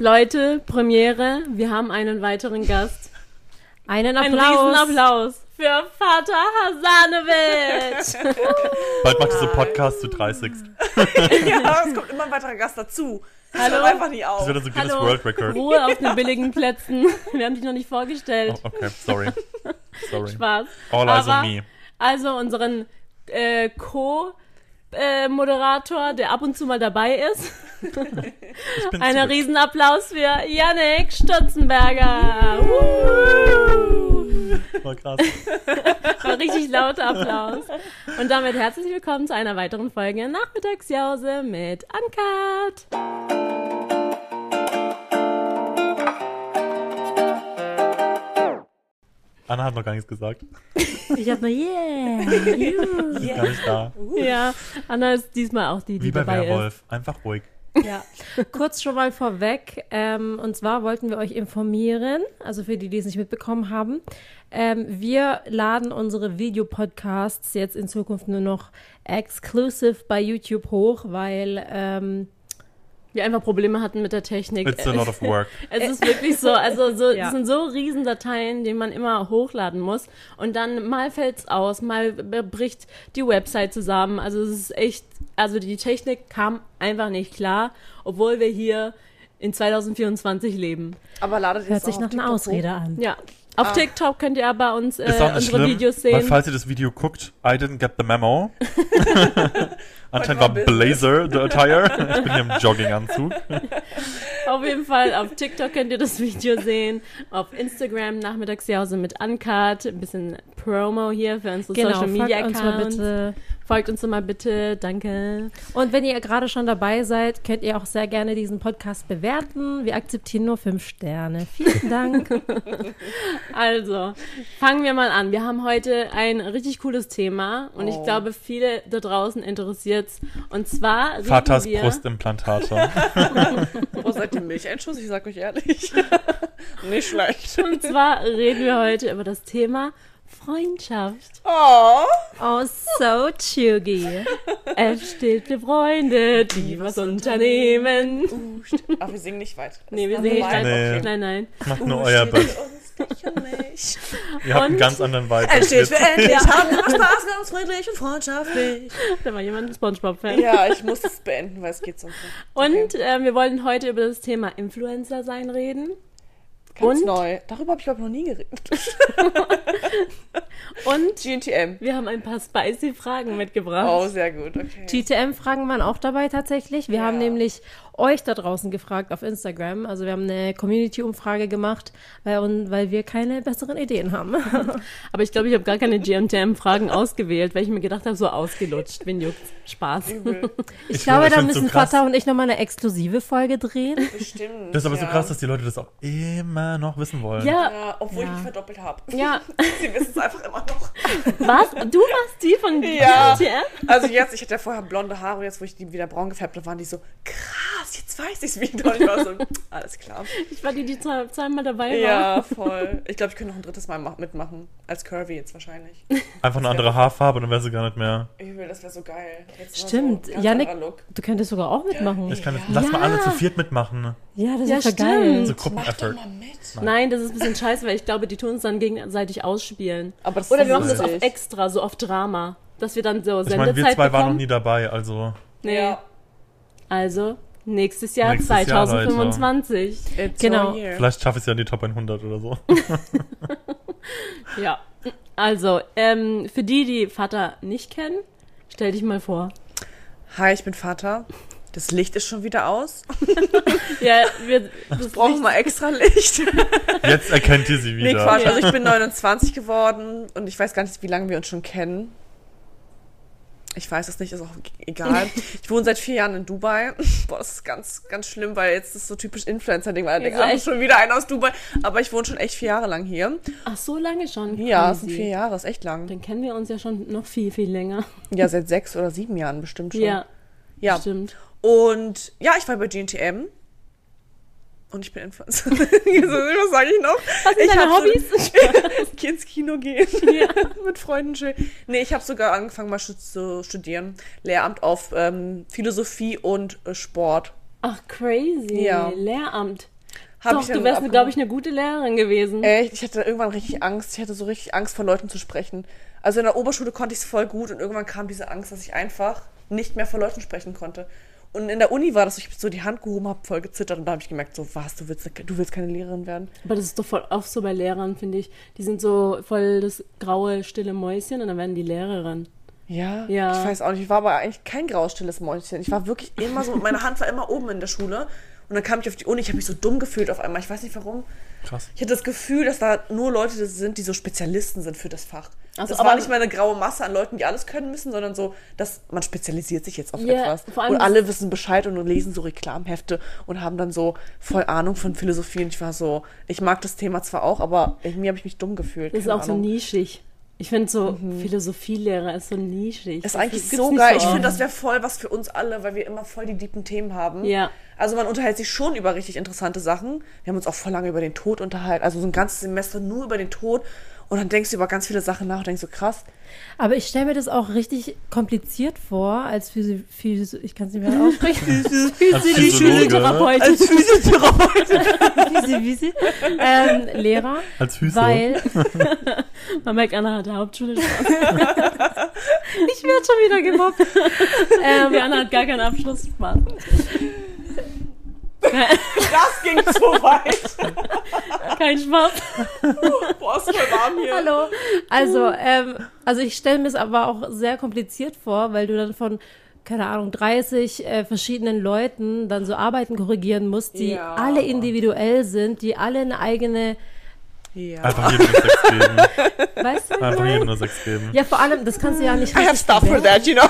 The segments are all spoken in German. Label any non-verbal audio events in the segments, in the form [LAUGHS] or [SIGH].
Leute, Premiere, wir haben einen weiteren Gast. Einen Einen Applaus. Applaus für Vater Hasanovic. [LAUGHS] Bald macht diese Podcast zu 30. [LAUGHS] ja, [LAUGHS] es kommt immer ein weiterer Gast dazu. Das Hallo? einfach nie Das auf. wird dann so Guinness Hallo, World Record. Ruhe auf den billigen Plätzen. Wir haben dich noch nicht vorgestellt. Oh, okay, sorry. Sorry. Spaß. All eyes on me. Also unseren äh, Co-Moderator, der ab und zu mal dabei ist. Einen zurück. Riesenapplaus für Yannick Stutzenberger. War krass. [LAUGHS] Ein richtig lauter Applaus. Und damit herzlich willkommen zu einer weiteren Folge Nachmittagsjause mit Uncut. Anna hat noch gar nichts gesagt. Ich hab nur yeah. [LAUGHS] Ist gar nicht da. Ja, Anna ist diesmal auch die, die Wie bei dabei ist. Werwolf. Einfach ruhig. Ja, kurz schon mal vorweg. Ähm, und zwar wollten wir euch informieren, also für die, die es nicht mitbekommen haben. Ähm, wir laden unsere Videopodcasts jetzt in Zukunft nur noch exclusive bei YouTube hoch, weil ähm, Wir einfach Probleme hatten mit der Technik. It's a lot of work. [LAUGHS] Es ist wirklich so, also so, Ja. das sind so Riesendateien, die man immer hochladen muss. Und dann mal fällt's aus, mal bricht die Website zusammen. Also es ist echt, also die Technik kam einfach nicht klar, obwohl wir hier in 2024 leben. Aber ladet ihr hört es sich auch nach einer Ausrede an. Ja. Auf TikTok könnt ihr aber uns äh, Ist auch nicht unsere schlimm, Videos weil sehen. falls ihr das Video guckt, I didn't get the memo. [LAUGHS] Anscheinend war. Blazer the attire. Ich bin hier im Jogginganzug. [LAUGHS] Auf jeden Fall, auf TikTok könnt ihr das Video sehen. Auf Instagram Nachmittagsjause mit Uncut. Ein bisschen Promo hier für unsere Genau, Social folgt Media Accounts. Folgt uns mal bitte. Danke. Und wenn ihr gerade schon dabei seid, könnt ihr auch sehr gerne diesen Podcast bewerten. Wir akzeptieren nur fünf Sterne. Vielen Dank. [LAUGHS] Also, fangen wir mal an. Wir haben heute ein richtig cooles Thema und ich Oh. glaube, viele da draußen interessiert's. Und zwar Vaters wir, Brustimplantate. [LAUGHS] Wo seid ihr Milcheinschuss? Ich sag euch ehrlich. [LAUGHS] Nicht schlecht. und zwar reden wir heute über das Thema Freundschaft. Oh. Oh, so chuggy. Es steht für Freunde, die was unternehmen. Uh, Ach, wir singen nicht weit. Nee, wir singen nicht normal. Nee. weiter. Nein, nein. Macht nur Uh, euer Bett. Ihr habt einen ganz anderen Vibe. Es als steht wir. für endlich, haben wir Spaß, ganz friedlich und freundschaftlich. [LAUGHS] Da war jemand ein Spongebob-Fan. Ja, ich muss es beenden, weil es geht sonst nicht. Und äh, wir wollen heute über das Thema Influencer sein reden. Ganz und- neu. Darüber habe ich, glaube ich, noch nie geredet. [LAUGHS] Und GNTM. wir haben ein paar spicy Fragen mitgebracht. Oh, sehr gut, okay. GTM-Fragen waren auch dabei tatsächlich. Wir Ja. haben nämlich euch da draußen gefragt auf Instagram. Also wir haben eine Community-Umfrage gemacht, weil, und, weil wir keine besseren Ideen haben. [LAUGHS] Aber ich glaube, ich habe gar keine GMTM-Fragen ausgewählt, weil ich mir gedacht habe, so ausgelutscht. Wen juckt's? Spaß. Übel. Ich, [LAUGHS] Ich glaube, da so müssen krass. Vater und ich nochmal eine exklusive Folge drehen. [LAUGHS] Bestimmt. Das ist aber so ja. krass, dass die Leute das auch immer noch wissen wollen. Ja, Ja, obwohl Ja. ich mich verdoppelt habe. ja. Sie wissen es einfach immer noch. Was? Du warst die von Ja. GMTM? Also jetzt, ich hatte ja vorher blonde Haare, jetzt wo ich die wieder braun gefärbt habe, waren die so, krass, jetzt weiß ich es wieder. Und ich war so, [LAUGHS] alles klar. Ich war die, die zwei, zweimal dabei war. Ja, voll. Ich glaube, ich könnte noch ein drittes Mal mach- mitmachen. Als Curvy jetzt wahrscheinlich. Einfach eine andere Haarfarbe, dann wäre sie gar nicht mehr. Übel, das wäre so geil. Jetzt Stimmt. So, Janik, du könntest sogar auch mitmachen. Ich kann jetzt, lass mal alle zu viert mitmachen. Ja, das Ja, ist ja geil. So Mach doch Gruppeneffort. mal mit. Nein, das ist ein bisschen scheiße, weil ich glaube, die tun uns dann gegenseitig ausspielen. Aber Oder wir machen das auf extra, so auf Drama. Dass wir dann so Ich meine, Sendezeit wir zwei waren noch bekommen. nie dabei, also. Nee. Ja. Also, nächstes Jahr Nächstes Jahr, 2025. It's Genau. Vielleicht schaffe ich es ja in die Top 100 oder so. [LAUGHS] ja. Also, ähm, für die, die Vater nicht kennen, stell dich mal vor. Hi, ich bin Vater. Das Licht ist schon wieder aus. [LAUGHS] Ja, wir [LAUGHS] das Brauchen wir extra Licht. Jetzt erkennt ihr sie Nee, wieder. Quatsch. Also ich bin 29 geworden und ich weiß gar nicht, wie lange wir uns schon kennen. Ich weiß es nicht, ist auch egal. [LAUGHS] Ich wohne seit vier Jahren in Dubai. [LAUGHS] Boah, das ist ganz, ganz schlimm, weil jetzt ist so typisch Influencer-Ding, weil ich denke, schon wieder einer aus Dubai. Aber ich wohne schon echt vier Jahre lang hier. Ach, so lange schon. Ja, es sind vier Jahre, ist echt lang. Dann kennen wir uns ja schon noch viel, viel länger. [LAUGHS] Ja, seit sechs oder sieben Jahren bestimmt schon. Ja, ja. stimmt. Und ja, ich war bei GNTM. Und ich bin Influencer. [LAUGHS] Was sage ich noch? Was sind ich deine Hobbys? [LAUGHS] So, ins Kino gehen. [LAUGHS] Mit Freunden schön. Nee, ich habe sogar angefangen mal zu studieren. Lehramt auf ähm, Philosophie und äh, Sport. Ach, crazy. Ja. Lehramt. Hab Doch, du wärst, glaube ich, eine gute Lehrerin gewesen. Echt, ich hatte irgendwann richtig Angst. Ich hatte so richtig Angst, vor Leuten zu sprechen. Also in der Oberschule konnte ich es voll gut und irgendwann kam diese Angst, dass ich einfach nicht mehr vor Leuten sprechen konnte. Und in der Uni war das, so, ich so die Hand gehoben habe, voll gezittert und da habe ich gemerkt, so was, du willst, du willst keine Lehrerin werden. Aber das ist doch voll oft so bei Lehrern, finde ich. Die sind so voll das graue, stille Mäuschen und dann werden die Lehrerin. Ja, Ja. ich weiß auch nicht. Ich war aber eigentlich kein graustilles Mäuschen. Ich war wirklich immer so, meine Hand war immer oben in der Schule. Und dann kam ich auf die Uni, ich habe mich so dumm gefühlt auf einmal. Ich weiß nicht warum. Krass. Ich hatte das Gefühl, dass da nur Leute sind, die so Spezialisten sind für das Fach. Also, das aber- war nicht mal eine graue Masse an Leuten, die alles können müssen, sondern so, dass man spezialisiert sich jetzt auf Ja, etwas. vor allem und alle wissen Bescheid und lesen so Reklamhefte und haben dann so voll Ahnung von Philosophie. Und ich war so, ich mag das Thema zwar auch, aber irgendwie habe ich mich dumm gefühlt. Das ist auch so Ahnung. nischig. Ich finde so, Philosophielehrer ist so nischig. Ist Das eigentlich so geil. ich finde, das wäre voll was für uns alle, weil wir immer voll die deepen Themen haben. Ja. Also man unterhält sich schon über richtig interessante Sachen. Wir haben uns auch voll lange über den Tod unterhalten. Also so ein ganzes Semester nur über den Tod. Und dann denkst du über ganz viele Sachen nach und denkst so, krass. Aber ich stelle mir das auch richtig kompliziert vor, als Physi Physi ich kann es nicht mehr aussprechen. Therapeutin. Als Physiotherapeut. Physi, Physi, ähm, Lehrer, als Füße. weil [LAUGHS] Man merkt, Anna hat der Hauptschule [LAUGHS] ich werde schon wieder gemobbt. ähm, Anna hat gar keinen Abschluss Spaß. [LAUGHS] Das ging zu weit. Kein Spaß. Boah, ist voll warm hier. Hallo. Also, ähm, also ich stelle mir es aber auch sehr kompliziert vor, weil du dann von keine Ahnung, 30 äh, verschiedenen Leuten dann so Arbeiten korrigieren musst, die Ja. alle individuell sind, die alle eine eigene, Ja. Einfach jedem eine 6 geben. weißt du? Einfach jedem eine 6 geben. Ja, vor allem, das kannst du ja nicht I have stuff for that, you know.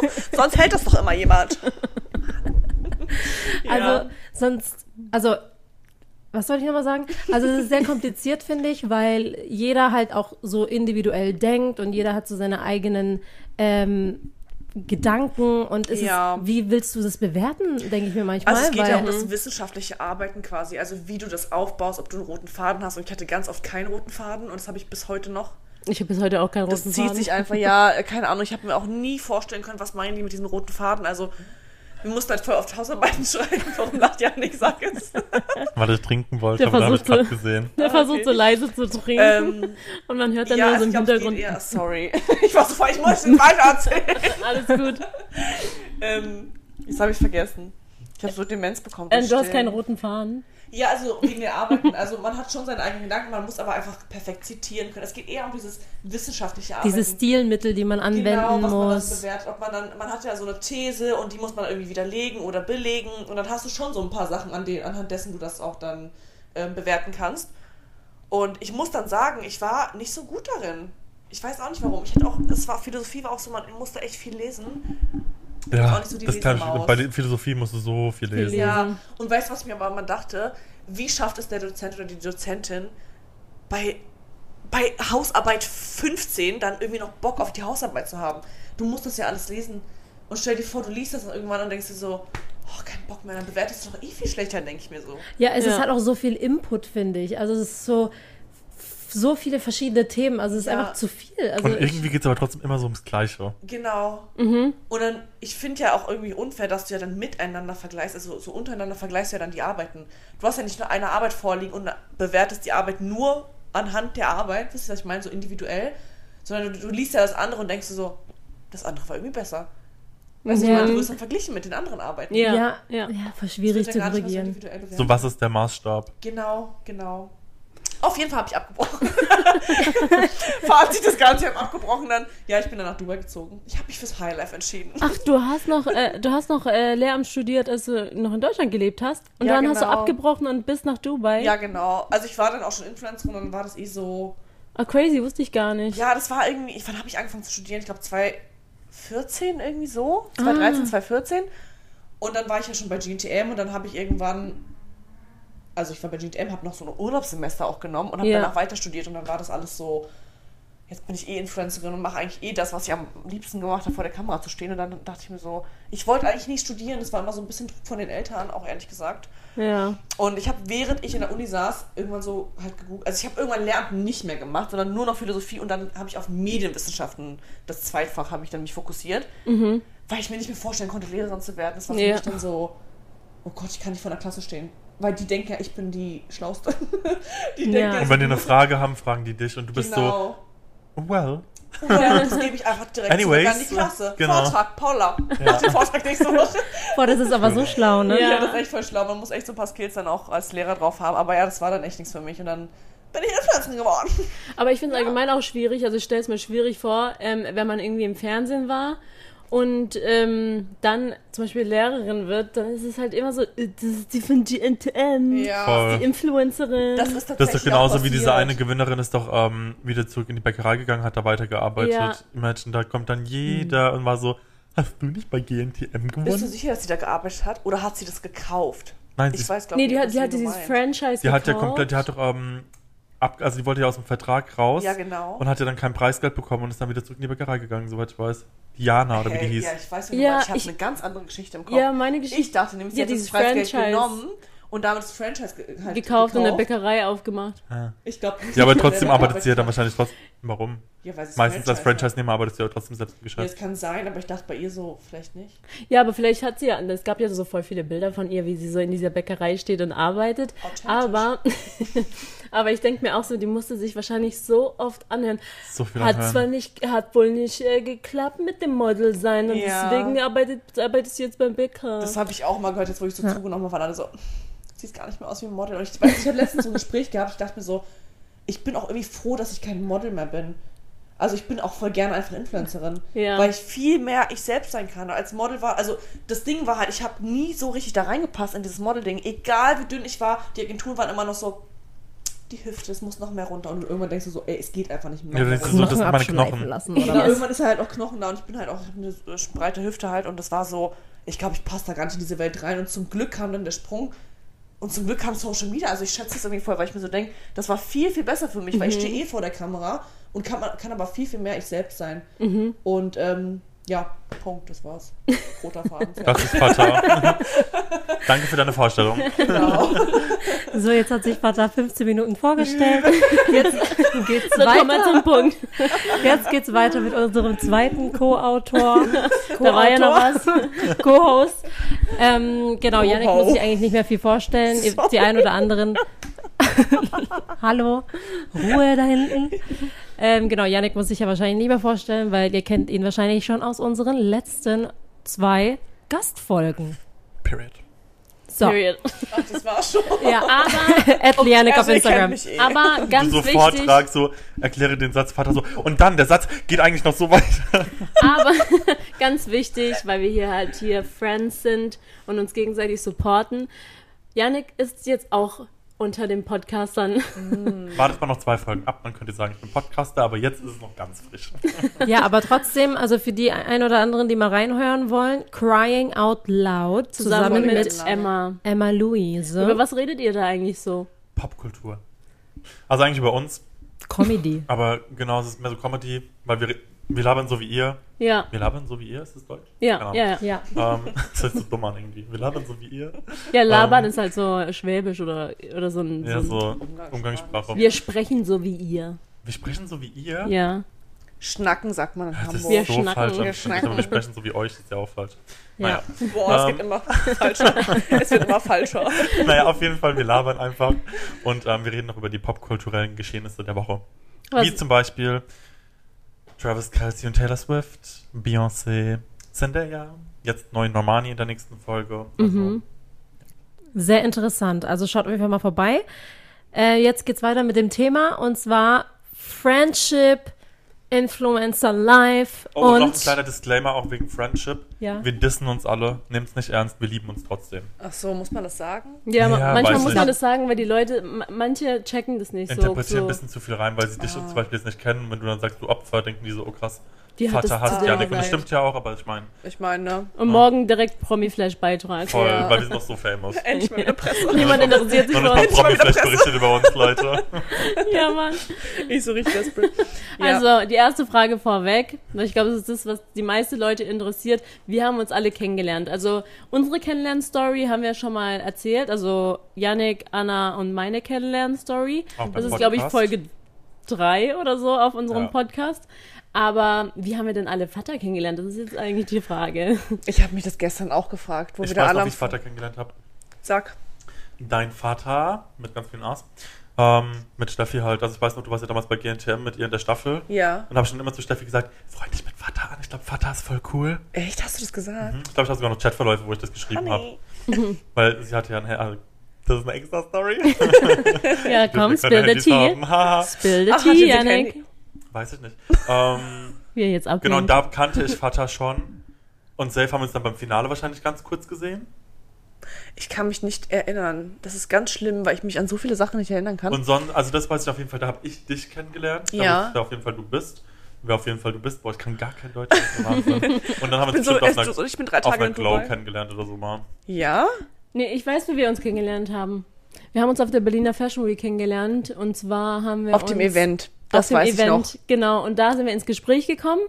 [LAUGHS] Sonst hält das doch immer jemand. [LAUGHS] Also, sonst, also, was soll ich nochmal sagen? Also, es ist sehr [LAUGHS] kompliziert, finde ich, weil jeder halt auch so individuell denkt und jeder hat so seine eigenen ähm, Gedanken und es Ja. ist, wie willst du das bewerten, denke ich mir manchmal. Also es geht weil, ja um das wissenschaftliche Arbeiten quasi, also wie du das aufbaust, ob du einen roten Faden hast. Und ich hatte ganz oft keinen roten Faden und das habe ich bis heute noch. Ich habe bis heute auch keinen Das roten zieht Faden. sich einfach, ja, [LAUGHS] keine Ahnung, ich habe mir auch nie vorstellen können, was meinen die mit diesem roten Faden. Also wir mussten halt voll oft Hausarbeiten [LAUGHS] schreiben, warum lacht ja nicht, sag es. Weil ich trinken wollte, Der aber da habe ich gesehen. Der versucht okay. so leise zu trinken Ähm, und man hört dann ja, nur so im Hintergrund. eher, sorry. [LAUGHS] Ich war so voll, ich muss es weiter erzählen. [LAUGHS] Alles gut. ähm, jetzt habe ich vergessen. Ich habe so Demenz bekommen. Ähm, du hast keinen roten Faden. Ja, also wegen der Arbeiten. Also man hat schon seine eigenen Gedanken, man muss aber einfach perfekt zitieren können. Es geht eher um dieses wissenschaftliche Arbeiten. diese Stilmittel, die man anwenden genau, was man dann muss. bewertet. Ob man dann, man hat ja so eine These und die muss man irgendwie widerlegen oder belegen und dann hast du schon so ein paar Sachen, an denen, anhand dessen du das auch dann ähm, bewerten kannst. Und ich muss dann sagen, ich war nicht so gut darin. Ich weiß auch nicht warum. Ich hätte auch, es war Philosophie war auch so, man musste echt viel lesen. Ja, auch nicht so die das kann ich, bei der Philosophie musst du so viel lesen. Ja, und weißt du, was mir aber mal dachte? Wie schafft es der Dozent oder die Dozentin bei, bei Hausarbeit 15 dann irgendwie noch Bock auf die Hausarbeit zu haben? Du musst das ja alles lesen. Und stell dir vor, du liest das dann irgendwann und denkst dir so, oh, kein Bock mehr, dann bewertest du doch eh viel schlechter, denke ich mir so. Ja, es ist Ja. halt auch so viel Input, finde ich. Also es ist so so viele verschiedene Themen. Also es ist Ja. einfach zu viel. Also Und irgendwie geht es aber trotzdem immer so ums Gleiche. Genau. Mhm. Und dann, ich finde ja auch irgendwie unfair, dass du ja dann miteinander vergleichst, also so untereinander vergleichst du ja dann die Arbeiten. Du hast ja nicht nur eine Arbeit vorliegen und bewertest die Arbeit nur anhand der Arbeit, wisst ihr, was ich meine, so individuell, sondern du, du liest ja das andere und denkst du so, das andere war irgendwie besser. Also ich Ja. meine, du wirst dann verglichen mit den anderen Arbeiten. Ja. ja, ja. ja, voll schwierig zu korrigieren. So, was ist der Maßstab? Genau, genau. Auf jeden Fall habe ich abgebrochen. [LAUGHS] Fazit des Ganzen, ich habe abgebrochen dann. Ja, ich bin dann nach Dubai gezogen. Ich habe mich fürs Highlife entschieden. Ach, du hast noch, äh, du hast noch äh, Lehramt studiert, als du noch in Deutschland gelebt hast. Und Ja, dann hast du genau. abgebrochen und bist nach Dubai. Ja, genau. Also ich war dann auch schon Influencerin und dann war das eh so. Ah, crazy, wusste ich gar nicht. Ja, das war irgendwie. Wann habe ich angefangen zu studieren? Ich glaube 2014 irgendwie so. 2013, 2014. Und dann war ich ja schon bei GNTM und dann habe ich irgendwann. Also ich war bei GNTM, habe noch so ein Urlaubssemester auch genommen und habe Ja. danach weiter studiert und dann war das alles so. Jetzt bin ich eh Influencerin und mache eigentlich eh das, was ich am liebsten gemacht habe, vor der Kamera zu stehen. Und dann dachte ich mir so, ich wollte eigentlich nie studieren. Das war immer so ein bisschen Druck von den Eltern, auch ehrlich gesagt. Ja. Und ich habe, während ich in der Uni saß, irgendwann so halt gegoogelt. Also ich habe irgendwann Lehramt nicht mehr gemacht, sondern nur noch Philosophie und dann habe ich auf Medienwissenschaften, das Zweitfach, habe ich dann mich fokussiert, weil ich mir nicht mehr vorstellen konnte, Lehrerin zu werden. Das war für Ja. mich dann so, oh Gott, ich kann nicht vor der Klasse stehen. Weil die denken ja, ich bin die Schlauste. [LAUGHS] die Ja. denken, Und wenn die eine Frage haben, fragen die dich und du bist genau. so, well. Ja, [LAUGHS] das gebe ich einfach direkt Anyways, an die Klasse. genau. Vortrag, Paula. [LAUGHS] Mach den Vortrag nächste Woche. Boah, das ist aber so schlau, ne? Ja. Ja, das ist echt voll schlau. Man muss echt so ein paar Skills dann auch als Lehrer drauf haben. Aber ja, das war dann echt nichts für mich. Und dann bin ich Influencerin geworden. Aber ich finde es allgemein auch schwierig, also ich stelle es mir schwierig vor, ähm, wenn man irgendwie im Fernsehen war und ähm, dann zum Beispiel Lehrerin wird, dann ist es halt immer so, äh, das ist die von GNTM, Voll. die Influencerin. Das ist Das ist doch genauso auch wie diese eine Gewinnerin ist doch ähm, wieder zurück in die Bäckerei gegangen, hat da weitergearbeitet. Ja. Imagine, da kommt dann jeder und war so, hast du nicht bei GNTM Bist du gewonnen? sicher, dass sie da gearbeitet hat? Oder hat sie das gekauft? Nein, Ich sie, weiß, glaube nee, nicht, die hat, die hat dieses. Franchise die hat ja gekauft. komplett, die hat doch, ähm, ab, also die wollte ja aus dem Vertrag raus Ja, genau. und hat ja dann kein Preisgeld bekommen und ist dann wieder zurück in die Bäckerei gegangen, soweit ich weiß. Diana oder wie die hieß. Ja, ich weiß, wie du Ja, meinst. Ich habe ich- eine ganz andere Geschichte im Kopf. Ja, meine Geschichte. Ich dachte nämlich, sie Ja, hat das dieses Preisgeld Franchise. genommen und damit das Franchise ge halt gekauft und eine gekauft. Bäckerei aufgemacht. Ah. Ich glaube nicht. Ja, aber trotzdem arbeitet sie ja dann wahrscheinlich trotzdem. Warum? Ja, weil Meistens als. Franchise-Nehmer arbeitet sie ja trotzdem selbst im Ja, Geschäft. das kann sein, aber ich dachte bei ihr so, vielleicht nicht. Ja, aber vielleicht hat sie ja, es gab ja so voll viele Bilder von ihr, wie sie so in dieser Bäckerei steht und arbeitet. Aber, [LAUGHS] aber ich denke mir auch so, die musste sich wahrscheinlich so oft anhören. So viel Hat anhören. zwar nicht, hat wohl nicht äh, geklappt mit dem Model sein und Ja. deswegen arbeitet, arbeitest du jetzt beim Bäcker. Das habe ich auch mal gehört, jetzt wo ich so zugenommen habe, alle so, sieht gar nicht mehr aus wie ein Model. Und ich weiß, ich hatte letztens so ein Gespräch gehabt, ich dachte mir so, ich bin auch irgendwie froh, dass ich kein Model mehr bin. Also ich bin auch voll gerne einfach Influencerin, Ja. weil ich viel mehr ich selbst sein kann. Als Model war, also das Ding war halt, ich habe nie so richtig da reingepasst in dieses Model-Ding. Egal wie dünn ich war, die Agenturen waren immer noch so, die Hüfte, es muss noch mehr runter. Und irgendwann denkst du so, ey, es geht einfach nicht mehr. Ja, mehr das ist runter. so, das meine Knochen. lassen, Ja, oder was? irgendwann ist halt auch Knochen da und ich bin halt auch eine breite Hüfte halt und das war so, ich glaube, ich passe da gar nicht in diese Welt rein und zum Glück kam dann der Sprung und zum Glück kam Social Media, also ich schätze das irgendwie voll, weil ich mir so denke, das war viel, viel besser für mich, weil ich stehe eh vor der Kamera und kann, man- kann aber viel, viel mehr ich selbst sein. Und ähm, ja, Punkt, das war's. Roter Faden. Das ist Vater. Danke für deine Vorstellung. genau. So, jetzt hat sich Vater 15 Minuten vorgestellt. [LAUGHS] Jetzt geht's so, kommen wir zum weiter. Punkt. Jetzt geht's weiter mit unserem zweiten Co-Autor. Da war ja noch was. Co-Host. Ähm, genau, Janik Co-Host. muss sich eigentlich nicht mehr viel vorstellen. Ihr- Die ein oder anderen. [LAUGHS] Hallo, Ruhe da hinten. Ähm, genau, Janik muss sich ja wahrscheinlich nicht mehr vorstellen, weil ihr kennt ihn wahrscheinlich schon aus unseren letzten zwei Gastfolgen. Period. So, Period. Ach, das [LAUGHS] war's schon. Ja, aber, [LAUGHS] at Janik auf Also, Instagram. mich eh. aber [LAUGHS] ganz so wichtig, Vortrag, so erkläre den Satz, Vater so. Und dann, der Satz geht eigentlich noch so weiter. aber ganz wichtig, weil wir hier halt hier Friends sind und uns gegenseitig supporten. Yannick ist jetzt auch unter den Podcastern. Wartet mal noch zwei Folgen ab, dann könnt ihr sagen, ich bin Podcaster, aber jetzt ist es noch ganz frisch. Ja, aber trotzdem, also für die ein oder anderen, die mal reinhören wollen, Crying Out Loud zusammen, Zusammen mit, mit Emma. Emma Louise. Über was redet ihr da eigentlich so? Popkultur. Also eigentlich über uns, Comedy. aber genau, es ist mehr so Comedy, weil wir, wir labern so wie ihr. Ja, Wir labern so wie ihr, ist das Deutsch? ja, ja. Ja, Ja. Ähm, [LAUGHS] das hört sich so dumm an irgendwie. Wir labern so wie ihr. ja labern Ähm, ist halt so schwäbisch oder, oder so ein. Ja, so ein so Umgangssprache. Umgangssprache. wir sprechen so wie ihr. Wir sprechen so wie ihr. Ja. Schnacken sagt man in Das ist Hamburg. Wir so schnacken. falsch. Wir Wir, schnacken. wir sprechen so wie euch, das ist ja auch falsch. Naja. Boah, es Ähm. geht immer falscher. [LAUGHS] es wird immer falscher. naja, auf jeden Fall, wir labern einfach. Und ähm, wir reden noch über die popkulturellen Geschehnisse der Woche. Was- Wie zum Beispiel Travis Kelsey und Taylor Swift, Beyoncé, Zendaya, jetzt neu Normani in der nächsten Folge. Also, Mhm. Sehr interessant. Also schaut auf jeden Fall mal vorbei. Äh, jetzt geht's weiter mit dem Thema und zwar Friendship, Influencer Life Oh, und und noch ein kleiner Disclaimer, auch wegen Friendship. Ja. Wir dissen uns alle, nehmt es nicht ernst, wir lieben uns trotzdem. Ach so, muss man das sagen? Ja, Ja, manchmal muss nicht. man das sagen, weil die Leute, ma- manche checken das nicht so. Interpretieren so. ein bisschen zu viel rein, weil sie dich Ah. zum Beispiel jetzt nicht kennen. Wenn du dann sagst, du Opfer, denken die so, oh krass, Die hat Vater hasst Janik. Und das stimmt ja auch, aber ich meine, Ich meine, ne? Und morgen direkt Promi-Flash-Beitrag. voll, Ja. weil wir sind noch so famous. [LAUGHS] Endlich mal wieder Presse. Niemand interessiert sich für uns. Promi Flash berichtet über uns, Leute. [LAUGHS] Ja, Mann. Ich so richtig desperate. [LAUGHS] Ja. Also, die erste Frage vorweg. weil Ich glaube, das ist das, was die meisten Leute interessiert. Wir haben uns alle kennengelernt. Also, unsere Kennenlern-Story haben wir schon mal erzählt. Also, Yannick, Anna und meine Kennenlern-Story. Das ist, glaube ich. Folge drei oder so auf unserem Ja. Podcast. Aber wie haben wir denn alle Vater kennengelernt? Das ist jetzt eigentlich die Frage. Ich habe mich das gestern auch gefragt, wo Ich wir da weiß alle noch, am wie ich Vater kennengelernt habe. Sag. Dein Vater mit ganz vielen A's. Ähm, mit Steffi halt. Also ich weiß noch, du warst ja damals bei GNTM mit ihr in der Staffel. Ja. Und habe schon immer zu Steffi gesagt, freund dich mit Vater an. Ich glaube, Vater ist voll cool. Echt, hast du das gesagt? Mhm. Ich glaube, ich habe sogar noch Chatverläufe, wo ich das geschrieben habe. [LAUGHS] Weil sie hatte ja ein also, Das ist eine extra Story. [LAUGHS] Ja, komm, [LAUGHS] spill the tea. Spill the tea, Janik. Weiß ich nicht. [LAUGHS] ähm, Wie er jetzt abgeht. genau, und da kannte ich Vater schon. Und Safe haben wir uns dann beim Finale wahrscheinlich ganz kurz gesehen. Ich kann mich nicht erinnern. Das ist ganz schlimm, weil ich mich an so viele Sachen nicht erinnern kann. Und sonst, also das weiß ich auf jeden Fall, da habe ich dich kennengelernt. Da Ja. ich auf jeden Fall, du bist. Wer auf jeden Fall du bist. Boah, ich kann gar kein Deutsch. [LAUGHS] Und dann haben wir uns so, auf einer, ich bin drei auf Tage einer in Glow Dubai. kennengelernt oder so mal. Ja? Nee, ich weiß, wie wir uns kennengelernt haben. Wir haben uns auf der Berliner Fashion Week kennengelernt und zwar haben wir Auf uns dem Event. Das auf dem weiß Event, ich noch. genau. Und da sind wir ins Gespräch gekommen.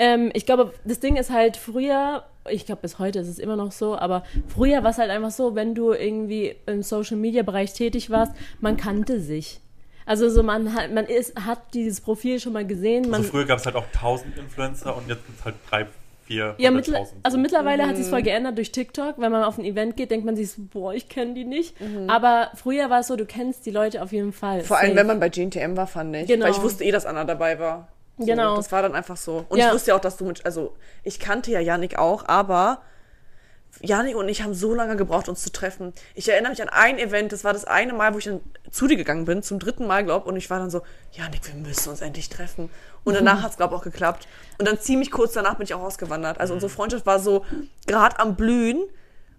Ähm, ich glaube, das Ding ist halt früher, ich glaube bis heute ist es immer noch so, aber früher war es halt einfach so, wenn du irgendwie im Social Media Bereich tätig warst, man kannte sich. Also so man hat, man ist, hat dieses Profil schon mal gesehen. Man, Also früher gab es halt auch 1000 Influencer und jetzt gibt es halt 3, 4, ja, 100.000. also mittlerweile hat sich Mhm. voll geändert durch TikTok. Wenn man auf ein Event geht, denkt man sich so, boah, ich kenne die nicht. Mhm. Aber früher war es so, du kennst die Leute auf jeden Fall. Vor allem, Safe. wenn man bei GNTM war, fand ich. Genau. Weil ich wusste eh, dass Anna dabei war. So, Genau. Das war dann einfach so. Und Ja. ich wusste ja auch, dass du mit, also ich kannte ja Yannick auch, aber Janik und ich haben so lange gebraucht, uns zu treffen. Ich erinnere mich an ein Event, das war das eine Mal, wo ich dann zu dir gegangen bin, zum dritten Mal, glaub, und ich war dann so, Janik, wir müssen uns endlich treffen. Und danach [LAUGHS] hat es, glaube ich, auch geklappt. Und dann ziemlich kurz danach bin ich auch ausgewandert. Also unsere Freundschaft war so gerade am Blühen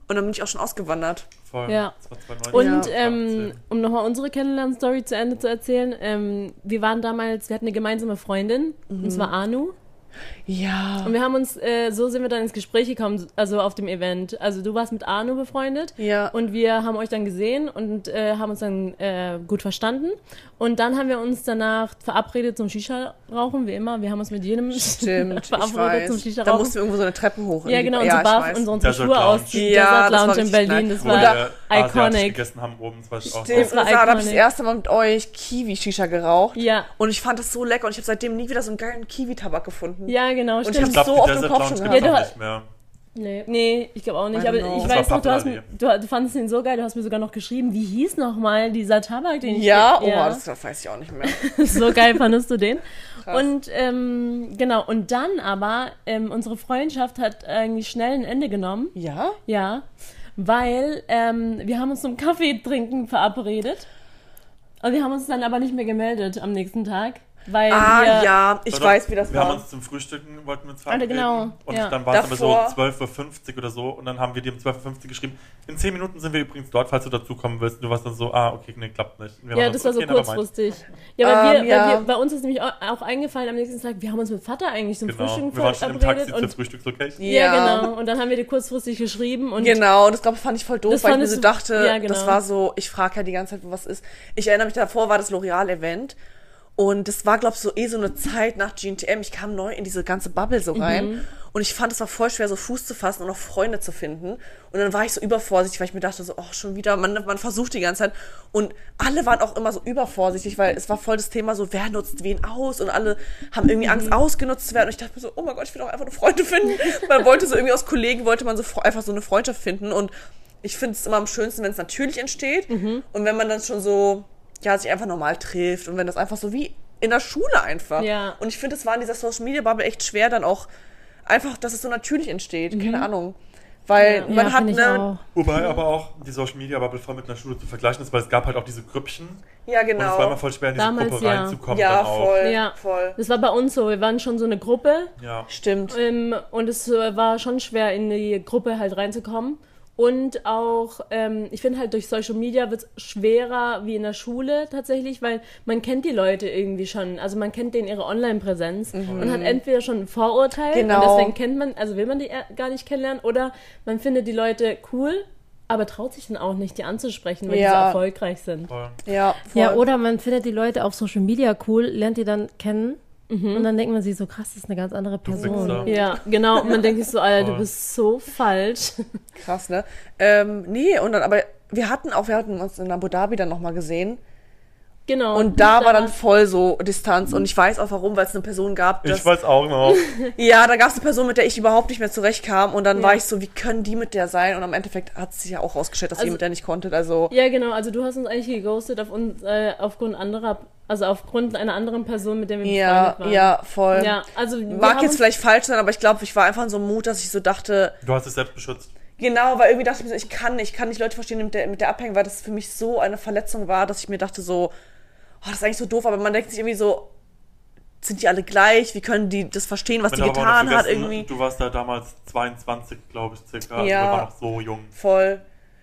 und dann bin ich auch schon ausgewandert. Voll. Ja. Das war 2019. Und Ja. ähm, um nochmal unsere Kennenlern-Story zu Ende zu erzählen, ähm, wir waren damals, wir hatten eine gemeinsame Freundin, und Mhm. zwar Anu. Ja. Und wir haben uns, äh, so sind wir dann ins Gespräch gekommen, also auf dem Event. Also du warst mit Anu befreundet. Ja. Und wir haben euch dann gesehen und äh, haben uns dann äh, gut verstanden. Und dann haben wir uns danach verabredet zum Shisha-Rauchen, wie immer. Wir haben uns mit jedem Stimmt, [LAUGHS] ich verabredet zum weiß. Da Shisha-Rauchen. mussten wir irgendwo so eine Treppe hoch. Ja, genau, und ja, barf unsere, unsere Schuhe Lounge. aus. Die Ja, Desert das war Lounge in Berlin. Das war iconic. gegessen haben oben. Das war auch Stimmt, Das war und da habe ich das erste Mal mit euch Kiwi-Shisha geraucht. Ja. Und ich fand das so lecker und ich habe seitdem nie wieder so einen geilen Kiwi-Tabak gefunden. Ja, genau, ich stimmt. Ich glaube, so dem Desert Kopf Lounge schon gibt es gehabt. auch Ja, nicht mehr. Nee, nee ich glaube auch nicht. I Aber ich Das weiß noch, du, hast, Papalade. mir- du, du fandest ihn so geil, du hast mir sogar noch geschrieben, wie hieß nochmal dieser Tabak, den ich Ja, oh, ja. das weiß ich auch nicht mehr. [LAUGHS] so geil fandest du den. Krass. Und ähm, genau, und dann aber, ähm, unsere Freundschaft hat eigentlich schnell ein Ende genommen. Ja? Ja, weil ähm, wir haben uns zum Kaffee trinken verabredet. Und wir haben uns dann aber nicht mehr gemeldet am nächsten Tag. Weil Ah, wir, ja, ich weiß, wie das wir war. haben uns zum Frühstücken, wollten wir uns Ah, verabreden. genau, Und ja. dann war es aber so Davor- 12.50 Uhr oder so. Und dann haben wir dir um 12.50 Uhr geschrieben, in 10 Minuten sind wir übrigens dort, falls du dazukommen willst. Und du warst dann so, ah, okay, nee, klappt nicht. Wir Ja, das war so okay, kurzfristig. Ja, weil, Ähm, wir, ja. weil wir, bei uns ist nämlich auch, eingefallen am nächsten Tag, wir haben uns mit Vater eigentlich zum Genau. Frühstück Wir waren schon im. Taxi zur Und, Frühstückslocation. ja, genau. Und dann haben wir dir kurzfristig geschrieben. Und Genau, und das glaube ich fand ich voll doof, weil ich mir so du- dachte, ja, genau. das war so, ich frage ja die ganze Zeit, wo was ist. Ich erinnere mich, davor war das L'Oreal-Event und das war, glaube ich, so eh so eine Zeit nach GNTM. Ich kam neu in diese ganze Bubble so rein Mhm. und ich fand es war voll schwer, so Fuß zu fassen und auch Freunde zu finden. Und dann war ich so übervorsichtig, weil ich mir dachte so, oh, schon wieder, man, man versucht die ganze Zeit. Und alle waren auch immer so übervorsichtig, weil es war voll das Thema so, wer nutzt wen aus und alle haben irgendwie Mhm. Angst, ausgenutzt zu werden. Und ich dachte mir so, oh mein Gott, ich will auch einfach nur Freunde finden. Man wollte so irgendwie aus Kollegen, wollte man so einfach so eine Freundschaft finden und ich finde es immer am schönsten, wenn es natürlich entsteht Mhm. und wenn man dann schon so, ja, sich einfach normal trifft und wenn das einfach so wie in der Schule einfach. Ja. Und ich finde, es war in dieser Social Media Bubble echt schwer, dann auch einfach, dass es so natürlich entsteht. Keine Ahnung. Weil Mhm. Ja, man ja, hat eine. Wobei aber auch die Social Media Bubble voll mit einer Schule zu vergleichen ist, weil es gab halt auch diese Grüppchen. Ja, Und es war immer genau. voll schwer, in diese Damals, Gruppe ja. reinzukommen. Ja, dann auch. voll. Ja. Voll. das war bei uns so. Wir waren schon so eine Gruppe. Ja. Stimmt. Ähm, und es äh, war schon schwer, in die Gruppe halt reinzukommen. Und auch, ähm, ich finde halt durch Social Media wird es schwerer wie in der Schule tatsächlich, weil man kennt die Leute irgendwie schon. Also man kennt denen ihre Online-Präsenz und hat entweder schon ein Vorurteil Mhm. Genau. und deswegen kennt man, also will man die eher gar nicht kennenlernen, oder man findet die Leute cool, aber traut sich dann auch nicht, die anzusprechen, weil die so Ja. erfolgreich sind. Voll. Ja, voll. Ja, oder man findet die Leute auf Social Media cool, lernt die dann kennen und dann denkt man sich so, krass, das ist eine ganz andere Person. Ja, genau. Und man denkt sich so, Alter, du bist so falsch. Krass, ne? Ähm, nee, und dann, aber wir hatten auch, wir hatten uns in Abu Dhabi dann nochmal gesehen. Genau. Und da war dann voll so Distanz. Und ich weiß auch warum, weil es eine Person gab, Ich weiß auch noch. [LAUGHS] ja, da gab es eine Person, mit der ich überhaupt nicht mehr zurechtkam. Und dann Ja. war ich so, wie können die mit der sein? Und am Endeffekt hat es sich ja auch rausgestellt, dass Also- ihr mit der nicht konntet. Also, Ja, genau. Also du hast uns eigentlich geghostet auf uns, äh, aufgrund anderer, also aufgrund einer anderen Person, mit der wir ja, befreundet waren. ja, voll. Ja, also Mag jetzt vielleicht falsch sein, aber ich glaube, ich war einfach in so einem Mut, dass ich so dachte, Du hast dich selbst beschützt. genau, weil irgendwie dachte ich mir so, ich kann nicht, ich kann nicht Leute verstehen, die mit der, mit der abhängen, weil das für mich so eine Verletzung war, dass ich mir dachte so, oh, das ist eigentlich so doof, aber man denkt sich irgendwie so, sind die alle gleich? Wie können die das verstehen, was die getan hat vergessen, irgendwie? Du warst da damals 22, glaube ich, circa. Ja. Wir waren noch so jung. Voll.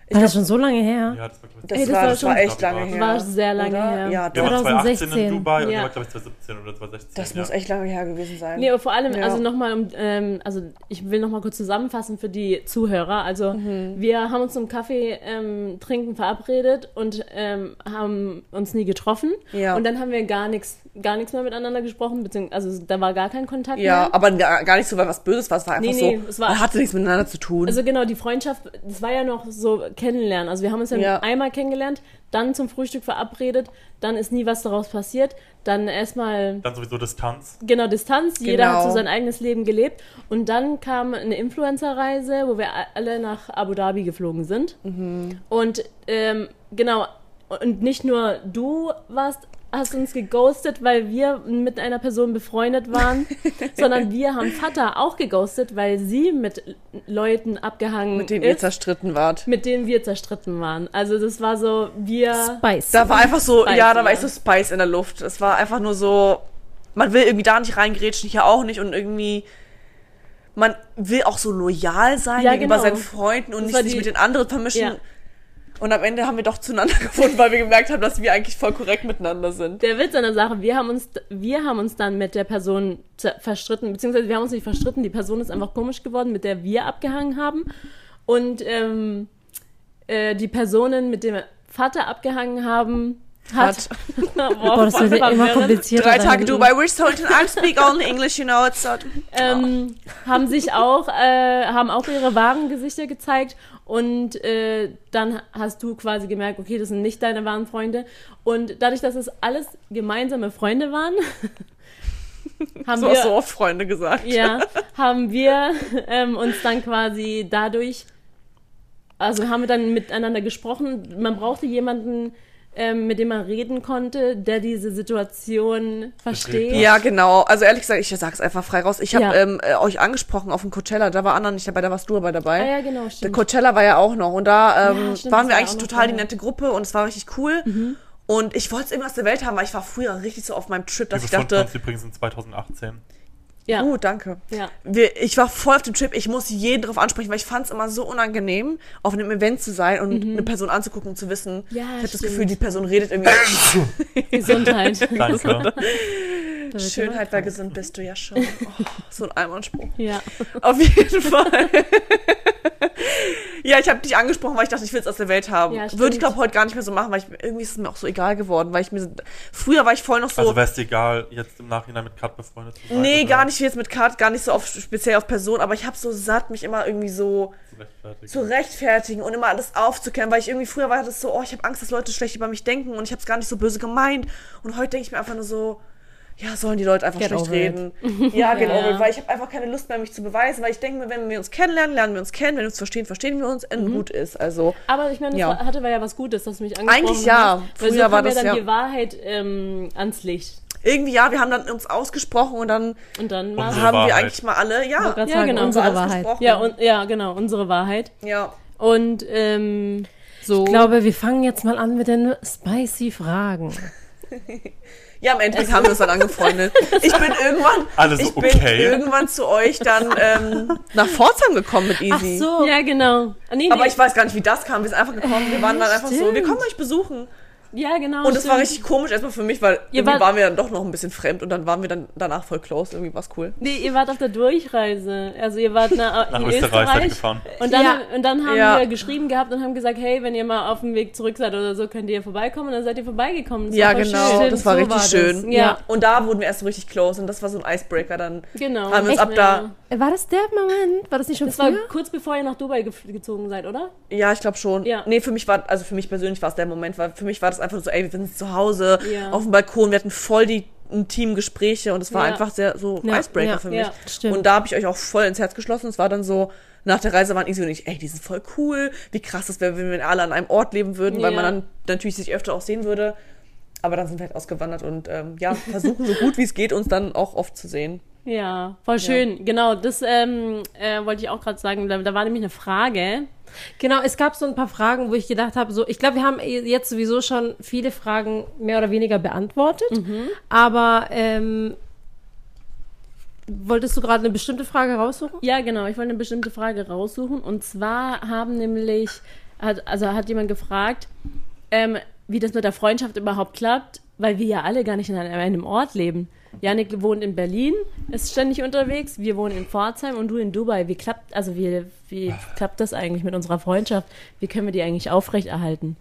War das schon so lange her? Ja, das war, glaube ich, Das, Ey, das war, war das war schon- echt lange Das her. war sehr lange oder? her. Ja, Wir doch. waren 2018 2016. in Dubai und Ja. du war, glaube ich, 2017 oder 2016. Das ja. muss echt lange her gewesen sein. Nee, aber vor allem, Ja. also nochmal, ähm, also ich will nochmal kurz zusammenfassen für die Zuhörer. Also Mhm. wir haben uns zum Kaffee ähm, trinken verabredet und ähm, haben uns nie getroffen. Ja. Und dann haben wir gar nichts, gar nichts mehr miteinander gesprochen, beziehungsweise also da war gar kein Kontakt ja, mehr. aber gar gar nicht so, weil was Böses war. Es war einfach Nee, nee, so, es war- man hatte nichts miteinander zu tun. Also genau, die Freundschaft, das war ja noch so kennenlernen. Also wir haben uns dann Ja. einmal kennengelernt, dann zum Frühstück verabredet, dann ist nie was daraus passiert. Dann erstmal Dann sowieso Distanz. genau Distanz, jeder Genau. hat so sein eigenes Leben gelebt. Und dann kam eine Influencer-Reise, wo wir alle nach Abu Dhabi geflogen sind. Mhm. Und ähm, genau, und nicht nur du warst, hast uns geghostet, weil wir mit einer Person befreundet waren, [LAUGHS] sondern wir haben Vater auch geghostet, weil sie mit Leuten abgehangen mit ihr ist, zerstritten wart. mit denen wir zerstritten waren. Also das war so, wir... Spice. Da war einfach so, Spice, ja, da war ja. echt so Spice in der Luft. Es war einfach nur so, man will irgendwie da nicht reingrätschen, hier auch nicht und irgendwie, man will auch so loyal sein Ja, gegenüber genau. seinen Freunden und Das nicht die- mit den anderen vermischen. Ja. Und am Ende haben wir doch zueinander [LAUGHS] gefunden, weil wir gemerkt haben, dass wir eigentlich voll korrekt miteinander sind. Der Witz an der Sache, wir haben uns, wir haben uns dann mit der Person verstritten, beziehungsweise wir haben uns nicht verstritten, die Person ist einfach komisch geworden, mit der wir abgehangen haben. Und ähm, äh, die Personen, mit wir Vater abgehangen haben, hat. [LAUGHS] Boah, das wird ja immer komplizierter. Drei Tage. Dubai, we're so I speak only English, you know, it's so. [LAUGHS] ähm, haben sich auch, äh, haben auch ihre wahren Gesichter gezeigt und äh, dann hast du quasi gemerkt, okay, das sind nicht deine wahren Freunde und dadurch, dass es alles gemeinsame Freunde waren, [LAUGHS] haben So wir du oft Freunde gesagt. ja, haben wir ähm, uns dann quasi dadurch, also haben wir dann miteinander gesprochen. Man brauchte jemanden, ähm, mit dem man reden konnte, der diese Situation versteht. Ja. Genau. Also ehrlich gesagt, ich sag's einfach frei raus. Ich habe Ja. ähm, äh, euch angesprochen auf dem Coachella. Da war Anna nicht dabei, da warst du aber dabei. Ah ja, genau, Der stimmt. Coachella war ja auch noch und da ähm, Ja, stimmt, waren wir war eigentlich total die nette Gruppe und es war richtig cool. Mhm. Und ich wollte es irgendwie aus der Welt haben, weil ich war früher richtig so auf meinem Trip, dass ich dachte, uns übrigens in 2018. ja, uh, danke. ja. Wir, ich war voll auf dem Trip, ich muss jeden drauf ansprechen, weil ich fand es immer so unangenehm, auf einem Event zu sein und eine Person anzugucken und zu wissen, Mhm. Ja, ich habe das. Gefühl, die Person redet irgendwie. [LAUGHS] [LAUGHS] Gesundheit. Danke. [LAUGHS] Schönheit, weil gesund bist du ja schon. Oh, so ein Einwandspruch. ja. Auf jeden Fall. Ja, ich habe dich angesprochen, weil ich dachte, ich will es aus der Welt haben. Ja, Würde ich, glaube heute gar nicht mehr so machen, weil ich, irgendwie ist es mir auch so egal geworden, weil ich mir. Früher war ich voll noch so. Also wäre es dir egal, jetzt im Nachhinein mit Kat befreundet zu sein? nee, oder gar nicht wie jetzt mit Kat, gar nicht so auf, speziell auf Person, aber ich habe so satt, mich immer irgendwie so zu rechtfertigen? zu rechtfertigen und immer alles aufzuklären, weil ich irgendwie früher war das so, oh, ich habe Angst, dass Leute schlecht über mich denken und ich habe es gar nicht so böse gemeint. Und heute denke ich mir einfach nur so, ja, sollen die Leute einfach Get schlecht it. reden. [LAUGHS] Ja, genau, Ja, weil ich habe einfach keine Lust mehr, mich zu beweisen, weil ich denke mir, wenn wir uns kennenlernen, lernen wir uns kennen, wenn wir uns verstehen, verstehen wir uns, und gut ist. Also, Aber ich meine, das Ja. hatte war ja was Gutes, dass du mich angesprochen Eigentlich ja. hast. Weil Früher so war kam ja das dann ja- die Wahrheit ähm, ans Licht. irgendwie ja, wir haben dann uns ausgesprochen und dann Und dann haben wir Wahrheit. eigentlich mal alle, ja, Ja, sagen, genau. unsere alles Wahrheit. gesprochen. ja, und, ja, genau, unsere Wahrheit. ja. Und ähm, so. Ich glaube, wir fangen jetzt mal an mit den spicy Fragen. [LAUGHS] Ja, im Endeffekt haben wir uns dann angefreundet. Ich bin irgendwann, Alles ich bin okay? irgendwann zu euch dann ähm, nach Pforzheim gekommen mit Ach Easy. so. Ja, genau. Ah, Nee, Aber nee. ich weiß gar nicht, wie das kam. Wir sind einfach gekommen. Wir waren dann einfach so, wir stimmt. kommen euch besuchen. Ja, genau. Und das war stimmt. richtig komisch erstmal für mich, weil Ihr irgendwie wart- waren wir dann doch noch ein bisschen fremd und dann waren wir dann danach voll close. Irgendwie war es cool. Nee, ihr wart auf der Durchreise. Also ihr wart na, Nach in Österreich Österreich. gefahren. Und dann, Ja. und dann haben Ja. wir geschrieben gehabt und haben gesagt, hey, wenn ihr mal auf dem Weg zurück seid oder so, könnt ihr vorbeikommen. Und dann seid ihr vorbeigekommen. Das ja, war genau. Schön. das war so richtig war das. schön. Ja. Und da wurden wir erst so richtig close und das war so ein Icebreaker dann. Genau. Haben wir uns ab da- Äh, War das der Moment? War das nicht schon Das war früher? kurz bevor ihr nach Dubai ge gezogen seid, oder? Ja, ich glaube schon. Ja. Nee, für mich war, also für mich persönlich war es der Moment, weil für mich war das das einfach so, ey, wir sind zu Hause, Ja. auf dem Balkon, wir hatten voll die intimen Gespräche und es war Ja. einfach sehr so Ja, Icebreaker für mich. Und da habe ich euch auch voll ins Herz geschlossen. Es war dann so, nach der Reise waren Easy und ich, ey, die sind voll cool. Wie krass das wäre, wenn wir alle an einem Ort leben würden, weil man dann natürlich sich öfter auch sehen würde. Aber dann sind wir halt ausgewandert und ähm, ja, versuchen so gut wie es geht, uns dann auch oft zu sehen. Ja, voll schön. Genau, das ähm, äh, wollte ich auch gerade sagen. Da, da war nämlich eine Frage. Genau, es gab so ein paar Fragen, wo ich gedacht habe, so, ich glaube, wir haben jetzt sowieso schon viele Fragen mehr oder weniger beantwortet. Aber ähm, wolltest du gerade eine bestimmte Frage raussuchen? Ja, genau. Ich wollte eine bestimmte Frage raussuchen. Und zwar haben nämlich, hat, also hat jemand gefragt, ähm, wie das mit der Freundschaft überhaupt klappt, weil wir ja alle gar nicht in einem Ort leben. Janik wohnt in Berlin, ist ständig unterwegs. Wir wohnen in Pforzheim und du in Dubai. Wie klappt, also wie, wie klappt das eigentlich mit unserer Freundschaft? Wie können wir die eigentlich aufrechterhalten?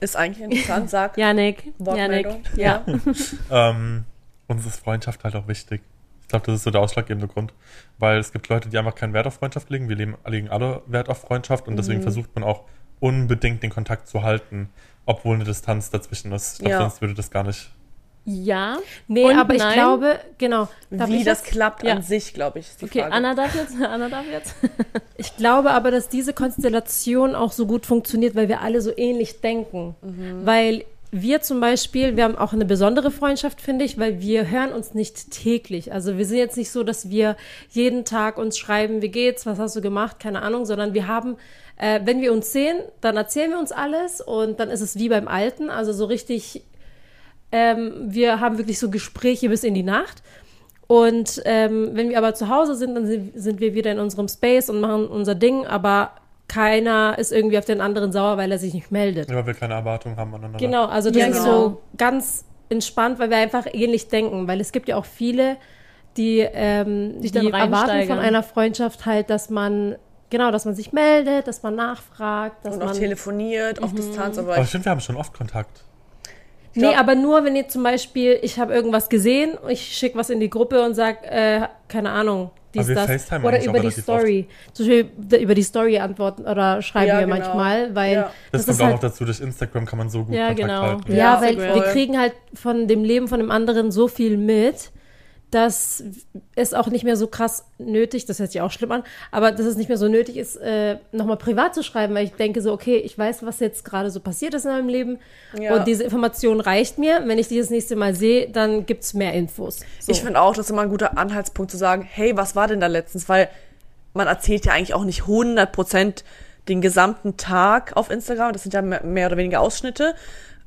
Ist eigentlich interessant, sag. Janik, Janik, Wortmeldung. ja. [LAUGHS] Ähm, uns ist Freundschaft halt auch wichtig. Ich glaube, das ist so der ausschlaggebende Grund. Weil es gibt Leute, die einfach keinen Wert auf Freundschaft legen. Wir leben, legen alle Wert auf Freundschaft und deswegen versucht man auch unbedingt den Kontakt zu halten, obwohl eine Distanz dazwischen ist. Ich glaube, Ja. sonst würde das gar nicht. Ja. Nee, Und aber ich nein. glaube, genau. Wie ich das das? klappt Ja. an sich, glaube ich, ist die Okay, Frage. Anna darf jetzt. [LAUGHS] Anna darf jetzt. [LAUGHS] Ich glaube aber, dass diese Konstellation auch so gut funktioniert, weil wir alle so ähnlich denken. Weil wir zum Beispiel, wir haben auch eine besondere Freundschaft, finde ich, weil wir hören uns nicht täglich. Also wir sind jetzt nicht so, dass wir jeden Tag uns schreiben, wie geht's, was hast du gemacht, keine Ahnung, sondern wir haben, äh, wenn wir uns sehen, dann erzählen wir uns alles und dann ist es wie beim Alten, also so richtig, ähm, wir haben wirklich so Gespräche bis in die Nacht. Und ähm, wenn wir aber zu Hause sind, dann sind, wir wieder in unserem Space und machen unser Ding, aber keiner ist irgendwie auf den anderen sauer, weil er sich nicht meldet. Weil wir keine Erwartungen haben aneinander. Genau, also das Ja, ist genau. so ganz entspannt, weil wir einfach ähnlich denken, weil es gibt ja auch viele, die, ähm, Sich die dann erwarten von einer Freundschaft halt, dass man, genau, dass man sich meldet, dass man nachfragt, dass und auch man... telefoniert auf Distanz, aber Aber ich, stimmt, wir haben schon oft Kontakt. Nee, aber nur, wenn ihr zum Beispiel, ich habe irgendwas gesehen, ich schicke was in die Gruppe und sag, äh, keine Ahnung, dies, wir das. Oder über die Story. Zum Beispiel über die Story antworten oder schreiben Ja, wir genau. manchmal, weil Ja. Das, das, kommt ist auch halt, noch dazu, durch Instagram kann man so gut Ja, Kontakt genau. halten. ja, Ja, weil Instagram. wir kriegen halt von dem Leben von dem anderen so viel mit, dass es auch nicht mehr so krass nötig, das hört sich auch schlimm an, aber dass es nicht mehr so nötig ist, äh, nochmal privat zu schreiben, weil ich denke so, okay, ich weiß, was jetzt gerade so passiert ist in meinem Leben Ja. und diese Information reicht mir. Wenn ich die das nächste Mal sehe, dann gibt's mehr Infos. So. ich finde auch, das ist immer ein guter Anhaltspunkt zu sagen, hey, was war denn da letztens? Weil man erzählt ja eigentlich auch nicht 100% den gesamten Tag auf Instagram. Das sind ja mehr oder weniger Ausschnitte.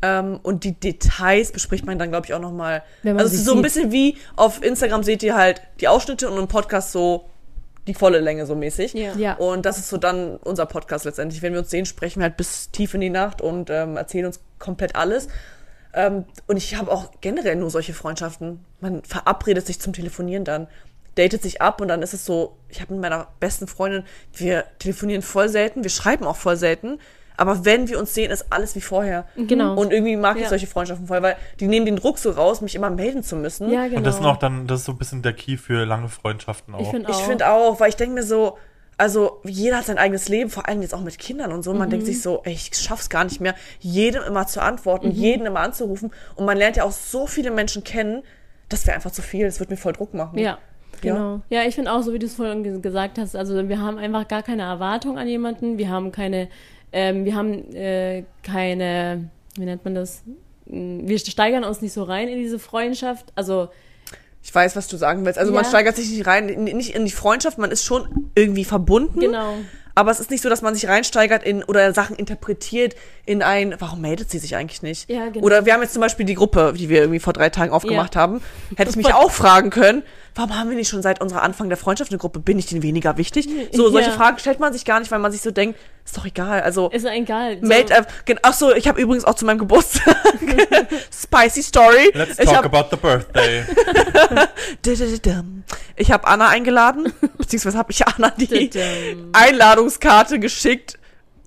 Ähm, und die Details bespricht man dann, glaube ich, auch nochmal. Also es ist so ein bisschen wie auf Instagram seht ihr halt die Ausschnitte und im Podcast so die volle Länge so mäßig. Ja. Ja. Und das ist so dann unser Podcast letztendlich. Wenn wir uns sehen, sprechen wir halt bis tief in die Nacht und ähm, erzählen uns komplett alles. Ähm, und ich habe auch generell nur solche Freundschaften. Man verabredet sich zum Telefonieren dann, datet sich ab und dann ist es so, ich habe mit meiner besten Freundin, wir telefonieren voll selten, wir schreiben auch voll selten. Aber wenn wir uns sehen, ist alles wie vorher. Genau. Und irgendwie mag ich Ja. solche Freundschaften voll, weil die nehmen den Druck so raus, mich immer melden zu müssen. ja, genau. Und das sind auch dann, das ist so ein bisschen der Key für lange Freundschaften auch. Ich finde Ich auch. finde auch, weil ich denke mir so, also jeder hat sein eigenes Leben, vor allem jetzt auch mit Kindern und so. Man denkt sich so, ey, ich schaff's gar nicht mehr, jedem immer zu antworten, jeden immer anzurufen. Und man lernt ja auch so viele Menschen kennen, das wäre einfach zu viel. Das wird mir voll Druck machen. Ja. genau. Ja, ich finde auch, so wie du es vorhin ge- gesagt hast, also wir haben einfach gar keine Erwartung an jemanden, wir haben keine, ähm, wir haben äh, keine, wie nennt man das? Mm, Wir steigern uns nicht so rein in diese Freundschaft. Also, Ich weiß, was du sagen willst. Also man Ja. steigert sich nicht rein, in- nicht in die Freundschaft, man ist schon irgendwie verbunden. genau. Aber es ist nicht so, dass man sich reinsteigert in oder Sachen interpretiert in ein, warum meldet sie sich eigentlich nicht? Ja, genau. Oder wir haben jetzt zum Beispiel die Gruppe, die wir irgendwie vor drei Tagen aufgemacht Ja. haben. Hätte ich mich [LAUGHS] auch fragen können, warum haben wir nicht schon seit unserer Anfang der Freundschaft eine Gruppe? Bin ich denn weniger wichtig? [LAUGHS] So, solche Ja. Fragen stellt man sich gar nicht, weil man sich so denkt, ist doch egal. Also, Ist ja egal. So, meld, äh, ach so, ich habe übrigens auch zu meinem Geburtstag [LAUGHS] Spicy Story. Let's ich talk habe about the birthday. [LAUGHS] ich habe Anna eingeladen, beziehungsweise habe ich Anna die. Einladungskarte geschickt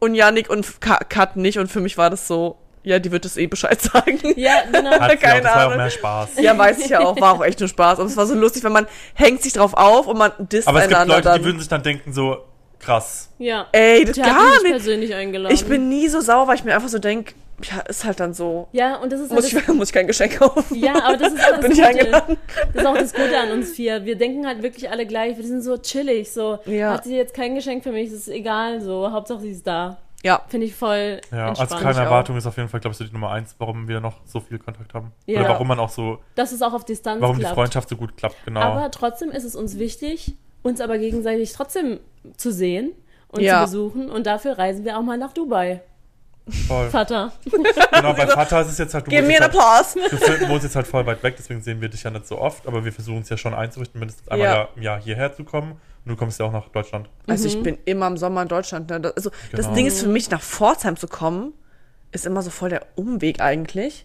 und Yannick und Ka- Kat nicht und für mich war das so, ja, die wird es eh Bescheid [LAUGHS] sagen. Ja, genau. Hat sie auch, Keine das war auch Ahnung. mehr Spaß. Ja, weiß ich ja auch, war auch echt nur Spaß. Aber es war so lustig, weil man hängt sich drauf auf und man disst Aber es gibt einander Leute, dann. die würden sich dann denken, so krass. Ja. Ey, das Der hat gar mich nicht. persönlich eingeladen. Ich bin nie so sauer, weil ich mir einfach so denk, ja, ist halt dann so. Ja, und das ist Muss halt ich, [LAUGHS] muss ich kein Geschenk kaufen. Ja, aber das ist auch das Bin Gute. eingeladen? Das ist auch das Gute an uns vier. Wir denken halt wirklich alle gleich. Wir sind so chillig. So, Ja. hat sie jetzt kein Geschenk für mich, ist egal. So, Hauptsache sie ist da. Ja. Finde ich voll Ja, als keine. Erwartung ist auf jeden Fall, glaube ich, so die Nummer eins, warum wir noch so viel Kontakt haben. Ja. Oder warum man auch so, Dass es auch auf Distanz warum die klappt. Freundschaft so gut klappt, genau. Aber trotzdem ist es uns wichtig, uns aber gegenseitig trotzdem zu sehen und Ja. zu besuchen. Und dafür reisen wir auch mal nach Dubai. Voll. Vater. Genau, bei Vater ist es jetzt halt, du Gib mir jetzt halt, Applaus. du fil- wohnst jetzt halt voll weit weg, deswegen sehen wir dich ja nicht so oft, aber wir versuchen es ja schon einzurichten, mindestens einmal Ja. im Jahr hierher zu kommen. Und du kommst ja auch nach Deutschland. Also ich bin immer im Sommer in Deutschland. Ne? Das, also das Genau. Ding ist für mich, nach Pforzheim zu kommen, ist immer so voll der Umweg eigentlich.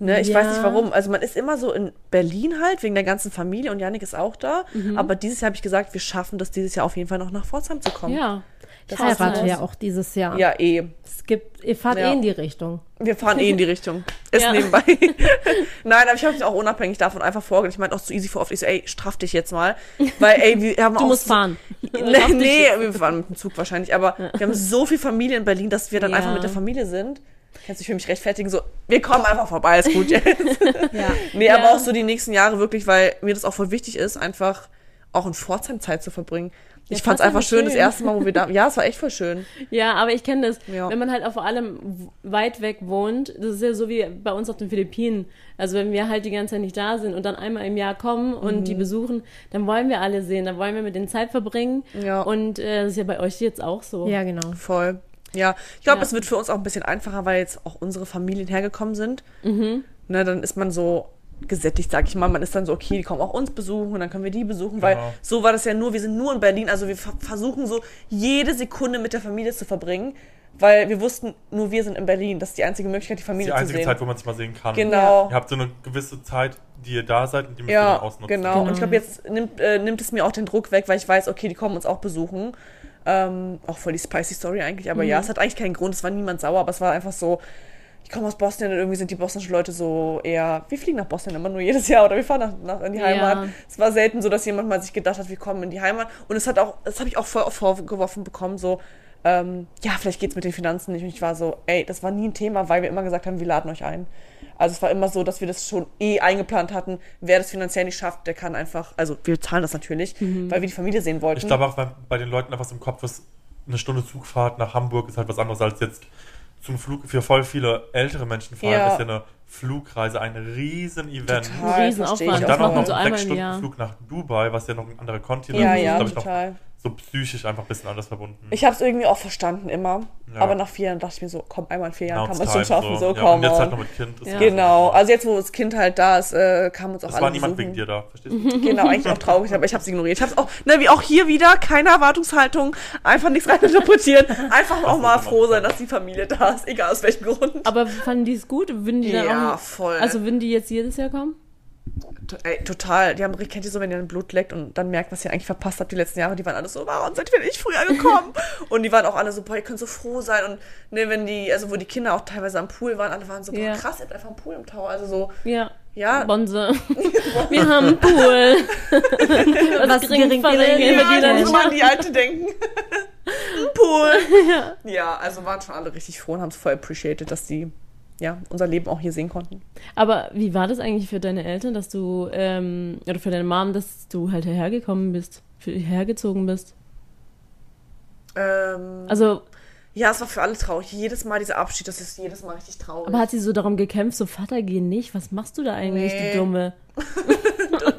Ne, ich Ja. weiß nicht warum. Also man ist immer so in Berlin halt, wegen der ganzen Familie und Janik ist auch da. Aber dieses Jahr habe ich gesagt, wir schaffen das dieses Jahr auf jeden Fall noch nach Pforzheim zu kommen. Ja. Das Ich heirate ja auch dieses Jahr. Ja, eh. Es gibt, ihr fahrt Ja. eh in die Richtung. Wir fahren eh in die Richtung. [LAUGHS] Ist Ja. nebenbei. [LAUGHS] Nein, aber ich habe mich auch unabhängig davon einfach vorgestellt. Ich meinte auch zu easy for oft. Ich so, ey, straff dich jetzt mal. Weil, ey, wir haben [LAUGHS] Du auch musst so, fahren. Nee, nee, wir fahren mit dem Zug wahrscheinlich. Aber wir haben so viel Familie in Berlin, dass wir dann Ja. einfach mit der Familie sind. Kannst dich für mich rechtfertigen, so, wir kommen einfach vorbei, ist gut jetzt. [LAUGHS] Ja. [LAUGHS] Nee, Ja. aber auch so die nächsten Jahre wirklich, weil mir das auch voll wichtig ist, einfach auch in Pforzheim Zeit zu verbringen. Ich Ja, fand's Pforzheim einfach ist schön, das schön. erste Mal, wo wir da, [LAUGHS] ja, es war echt voll schön. Ja, aber ich kenne das. Ja. Wenn man halt auch vor allem weit weg wohnt, das ist ja so wie bei uns auf den Philippinen. Also wenn wir halt die ganze Zeit nicht da sind und dann einmal im Jahr kommen und Mhm. die besuchen, dann wollen wir alle sehen, dann wollen wir mit denen Zeit verbringen. Ja. Und äh, das ist ja bei euch jetzt auch so. Ja, genau. Voll. Ja, ich glaube, Ja. es wird für uns auch ein bisschen einfacher, weil jetzt auch unsere Familien hergekommen sind. Mhm. Ne, dann ist man so gesättigt, sag ich mal. Man ist dann so, okay, die kommen auch uns besuchen und dann können wir die besuchen, weil Genau. so war das ja nur, wir sind nur in Berlin, also wir ver- versuchen so jede Sekunde mit der Familie zu verbringen, weil wir wussten, nur wir sind in Berlin. Das ist die einzige Möglichkeit, die Das ist Familie die zu einzige sehen. Zeit, wo man sich mal sehen kann. Genau. Ihr habt so eine gewisse Zeit, die ihr da seid und die müsst ihr dann Ja, ausnutzen. genau. Und ich glaube, jetzt nimmt, äh, nimmt es mir auch den Druck weg, weil ich weiß, okay, die kommen uns auch besuchen. Ähm, auch voll die spicy Story eigentlich, aber ja, es hat eigentlich keinen Grund, es war niemand sauer, aber es war einfach so, ich komme aus Bosnien und irgendwie sind die bosnischen Leute so eher, wir fliegen nach Bosnien immer nur jedes Jahr oder wir fahren nach, nach in die Ja. Heimat. Es war selten so, dass jemand mal sich gedacht hat, wir kommen in die Heimat. Und es hat auch, das habe ich auch voll vorgeworfen bekommen, so, ähm, ja, vielleicht geht's mit den Finanzen nicht. Und ich war so, ey, das war nie ein Thema, weil wir immer gesagt haben, wir laden euch ein. Also es war immer so, dass wir das schon eh eingeplant hatten. Wer das finanziell nicht schafft, der kann einfach, also wir zahlen das natürlich, weil wir die Familie sehen wollten. Ich glaube auch, bei, bei den Leuten einfach so im Kopf ist, eine Stunde Zugfahrt nach Hamburg ist halt was anderes als jetzt zum Flug. Für voll viele ältere Menschen vor allem Ja. ist ja eine Flugreise ein riesen Event. Total, ich Und dann macht auch man noch so einen sechs Stunden Jahr. Flug nach Dubai, was ja noch ein anderer Kontinent Ja, ist, ja, glaube ich, noch total. So psychisch einfach ein bisschen anders verbunden. Ich habe es irgendwie auch verstanden immer. Ja. Aber nach vier Jahren dachte ich mir so, komm, einmal in vier Jahren Now kann man es schon schaffen. So, ja, komm und jetzt halt noch mit Kind. ist Ja. es Genau, also jetzt, wo das Kind halt da ist, äh, kam uns auch Es alle war niemand besuchen. wegen dir da, verstehst du? [LAUGHS] Genau, eigentlich auch traurig, aber ich habe es ignoriert. Ich habe es auch, ne, wie auch hier wieder, keine Erwartungshaltung, einfach nichts reininterpretieren, einfach auch mal froh sein, dass die Familie da ist, egal aus welchem Grund. Aber fanden die es gut? Würden die dann Ja, auch, voll. Also würden die jetzt jedes Jahr kommen? Ey, total. Die haben, kennt ihr so, wenn ihr ein Blut leckt und dann merkt, was ihr eigentlich verpasst habt die letzten Jahre? Die waren alle so, warum seid ihr nicht früher gekommen? [LAUGHS] und die waren auch alle so, boah, ihr könnt so froh sein. Und ne, wenn die, also wo die Kinder auch teilweise am Pool waren, alle waren so, boah, Ja. krass, ihr habt einfach einen Pool im Tower. Also so, Ja. ja. Bonse. [LAUGHS] Wir haben einen Pool. [LAUGHS] Was gering gering verringert. verringert. Ja, Ja, man an die Alte denken. Ein Pool. Ja. also waren schon alle richtig froh und haben es voll appreciated, dass die ja, unser Leben auch hier sehen konnten. Aber wie war das eigentlich für deine Eltern, dass du, ähm, oder für deine Mom, dass du halt hergekommen bist, für- hergezogen bist? Ähm, Also, ja, es war für alle traurig. Jedes Mal dieser Abschied, das ist jedes Mal richtig traurig. aber hat sie so darum gekämpft, so Vater, geh nicht, was machst du da eigentlich, Nee. [LAUGHS] du Dumme?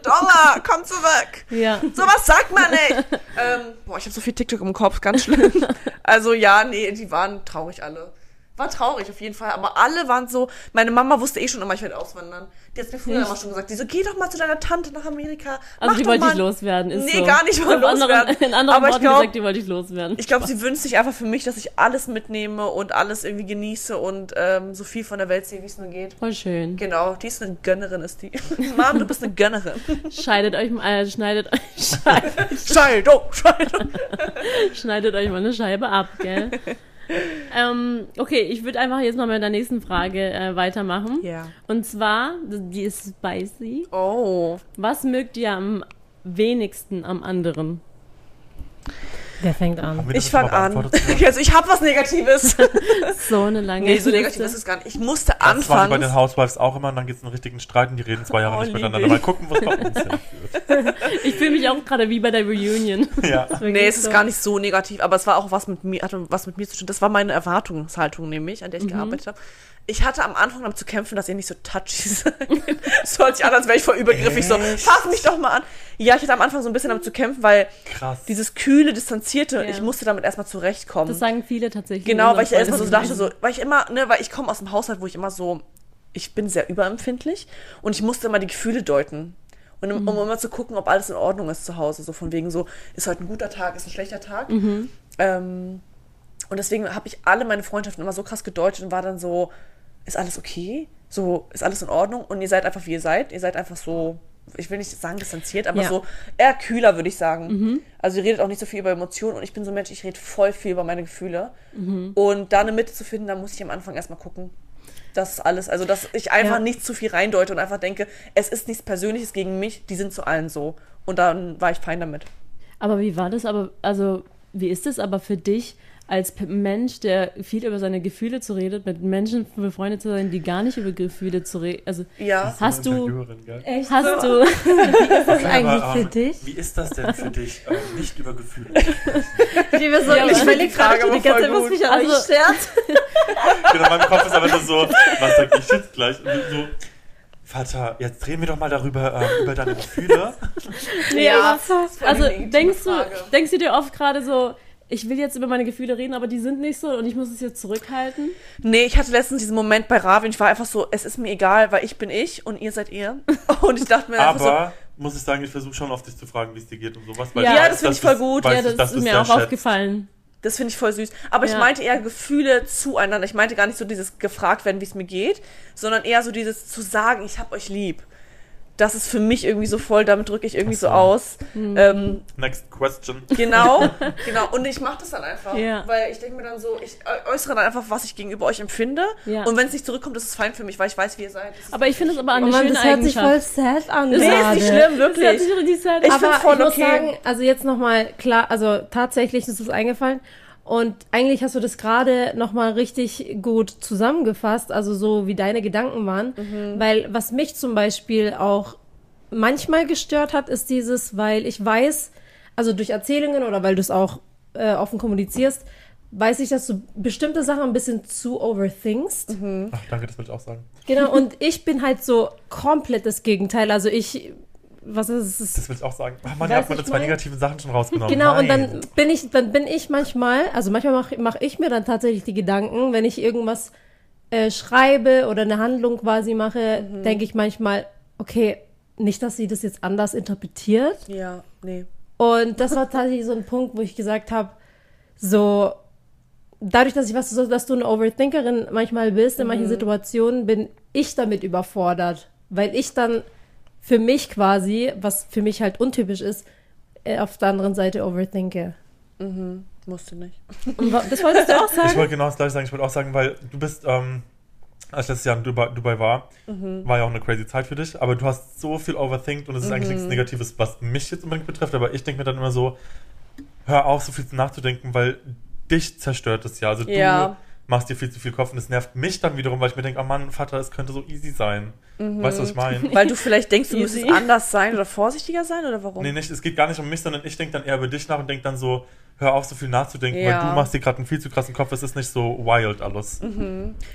Dollar, komm zurück! Ja. Sowas sagt man nicht! ähm, boah, ich habe so viel TikTok im Kopf, ganz schlimm. [LAUGHS] also ja, nee, die waren traurig alle. War traurig auf jeden Fall, aber alle waren so. Meine Mama wusste eh schon immer, ich werde auswandern. Die hat mir früher immer schon gesagt, die so, geh doch mal zu deiner Tante nach Amerika. Also die wollte mal ich loswerden, ist Nee, so. gar nicht mal In anderen, loswerden. [LAUGHS] in anderen Aber ich Worten glaub- gesagt, die wollte ich loswerden. Ich glaube, sie wünscht sich einfach für mich, dass ich alles mitnehme und alles irgendwie genieße und ähm, so viel von der Welt sehe, wie es nur geht. Voll schön. Genau, die ist eine Gönnerin, ist die. [LAUGHS] Mom, du bist eine Gönnerin. Scheidet euch mal, äh, schneidet, scheidet, [LAUGHS] Scheidung, Scheidung. schneidet euch mal eine Scheibe ab, gell? [LAUGHS] ähm, okay, ich würde einfach jetzt mal mit der nächsten Frage äh, weitermachen. Ja. Und zwar, die ist spicy. Oh. Was mögt ihr am wenigsten am anderen? Wer fängt an? Ich fange an. [LAUGHS] Also ich habe was Negatives. [LAUGHS] So eine lange nee, so negativ ist es gar nicht. Ich musste Das war bei den anfangen. Housewives auch immer und dann gibt es einen richtigen Streit und die reden zwei Jahre Oh, nicht miteinander. ich. Mal [LAUGHS] gucken, was bei uns hinführt. Ich fühle mich auch gerade wie bei der Reunion. Ja. Nee, es ist gar nicht so negativ, aber es war auch was mit mir, hatte was mit mir zu tun. Das war meine Erwartungshaltung nämlich, an der Mhm. ich gearbeitet habe. Ich hatte am Anfang damit zu kämpfen, dass ihr nicht so touchy seid. Es hört sich an, als wäre ich voll übergriffig. So, fass mich doch mal an. Ja, ich hatte am Anfang so ein bisschen damit zu kämpfen, weil Krass. dieses kühle, distanzierte, Ja. ich musste damit erstmal zurechtkommen. Das sagen viele tatsächlich. Genau, weil ich erstmal so dachte, so, weil ich immer, ne, weil ich komme aus einem Haushalt, wo ich immer so, ich bin sehr überempfindlich und ich musste immer die Gefühle deuten. Und um, um immer zu gucken, ob alles in Ordnung ist zu Hause. So von wegen so, ist heute ein guter Tag, ist ein schlechter Tag. Ähm, und deswegen habe ich alle meine Freundschaften immer so krass gedeutet und war dann so, ist alles okay? So, ist alles in Ordnung? Und ihr seid einfach, wie ihr seid. Ihr seid einfach so, ich will nicht sagen distanziert, aber Ja. so eher kühler, würde ich sagen. Also ihr redet auch nicht so viel über Emotionen und ich bin so ein Mensch, ich rede voll viel über meine Gefühle. Und da eine Mitte zu finden, da muss ich am Anfang erstmal gucken. Das ist alles, also dass ich einfach Ja. nicht zu viel reindeute und einfach denke, es ist nichts Persönliches gegen mich, die sind zu allen so. Und dann war ich fein damit. Aber wie war das aber, also wie ist es aber für dich als Mensch, der viel über seine Gefühle zu redet, mit Menschen befreundet zu sein, die gar nicht über Gefühle zu reden? Also Ja. hast du? Echt? hast du, [LAUGHS] das eigentlich Aber, für ähm, dich? Wie ist das denn für dich, ähm, nicht über Gefühle? [LAUGHS] Ich, liebe so, Ja, ich überlege gerade die ganze Zeit, was mich an Also- euch stört. [LAUGHS] genau, mein Kopf ist aber nur so, was sag ich jetzt gleich? Und so, Vater, jetzt reden wir doch mal darüber, ähm, über deine Gefühle. nee, Ja, also denkst du, denkst du dir oft gerade so, ich will jetzt über meine Gefühle reden, aber die sind nicht so und ich muss es jetzt zurückhalten? Nee, ich hatte letztens diesen Moment bei Ravin, ich war einfach so, es ist mir egal, weil ich bin ich und ihr seid ihr. [LAUGHS] Und ich dachte mir einfach so, Aber, muss ich sagen, ich versuche schon auf dich zu fragen, wie es dir geht und sowas. Ja, ich das weiß, finde ich voll gut. weiß ja, ich, das ist mir auch schätzt. aufgefallen. das finde ich voll süß. Aber ich Ja. meinte eher Gefühle zueinander. Ich meinte gar nicht so dieses gefragt werden, wie es mir geht, sondern eher so dieses zu sagen, ich hab euch lieb. Das ist für mich irgendwie so voll, damit drücke ich irgendwie so. aus. Mhm. Ähm, Next question. Genau, [LAUGHS] genau. Und ich mache das dann einfach. Ja. Weil ich denke mir dann so, ich äu- äußere dann einfach, was ich gegenüber euch empfinde. Ja. Und wenn es nicht zurückkommt, ist es fein für mich, weil ich weiß, wie ihr seid. Aber ich finde es aber eine Oh Mann, schöne das hört sich voll Eigenschaft. sad an nee, ist nicht schlimm, Das hört wirklich. sich richtig sad Ich an. Aber voll ich muss okay. sagen, also jetzt nochmal klar, also tatsächlich ist es eingefallen. Und eigentlich hast du das gerade nochmal richtig gut zusammengefasst, also so wie deine Gedanken waren. Mhm. Weil was mich zum Beispiel auch manchmal gestört hat, ist dieses, weil ich weiß, also durch Erzählungen oder weil du es auch äh, offen kommunizierst, weiß ich, dass du bestimmte Sachen ein bisschen zu overthinkst. Mhm. Ach, danke, das wollte ich auch sagen. Genau, [LAUGHS] und ich bin halt so komplett das Gegenteil. Also ich, was ist es? Das will ich auch sagen. Ach man, habt meine zwei negativen Sachen schon rausgenommen. Genau, und Nein. dann bin ich, dann bin ich manchmal, also manchmal mache mach ich mir dann tatsächlich die Gedanken, wenn ich irgendwas äh, schreibe oder eine Handlung quasi mache, denke ich manchmal, okay, nicht, dass sie das jetzt anders interpretiert. Ja, nee. Und das war tatsächlich so ein Punkt, wo ich gesagt habe, so, dadurch, dass ich was, so, dass du eine Overthinkerin manchmal bist, in manchen Situationen, bin ich damit überfordert, weil ich dann für mich quasi, was für mich halt untypisch ist, äh, auf der anderen Seite overthinke. Musste nicht. Und das wolltest du auch [LAUGHS] Ich sagen? wollte genau das gleiche sagen. Ich wollte auch sagen, weil du bist, ähm, als ich letztes Jahr in Dubai, Dubai war, Mhm. war ja auch eine crazy Zeit für dich, aber du hast so viel overthinkt und es ist eigentlich Mhm. nichts Negatives, was mich jetzt unbedingt betrifft, aber ich denke mir dann immer so, hör auf, so viel nachzudenken, weil dich zerstört es ja. Also Ja. Du machst dir viel zu viel Kopf und es nervt mich dann wiederum, weil ich mir denke, oh Mann, Vater, es könnte so easy sein. Weißt du, was ich meine? [LAUGHS] Weil du vielleicht denkst, du müsstest anders sein oder vorsichtiger sein oder warum? Nee, nicht, es geht gar nicht um mich, sondern ich denke dann eher über dich nach und denke dann so, hör auf, so viel nachzudenken, Ja. weil du machst dir gerade einen viel zu krassen Kopf, es ist nicht so wild alles.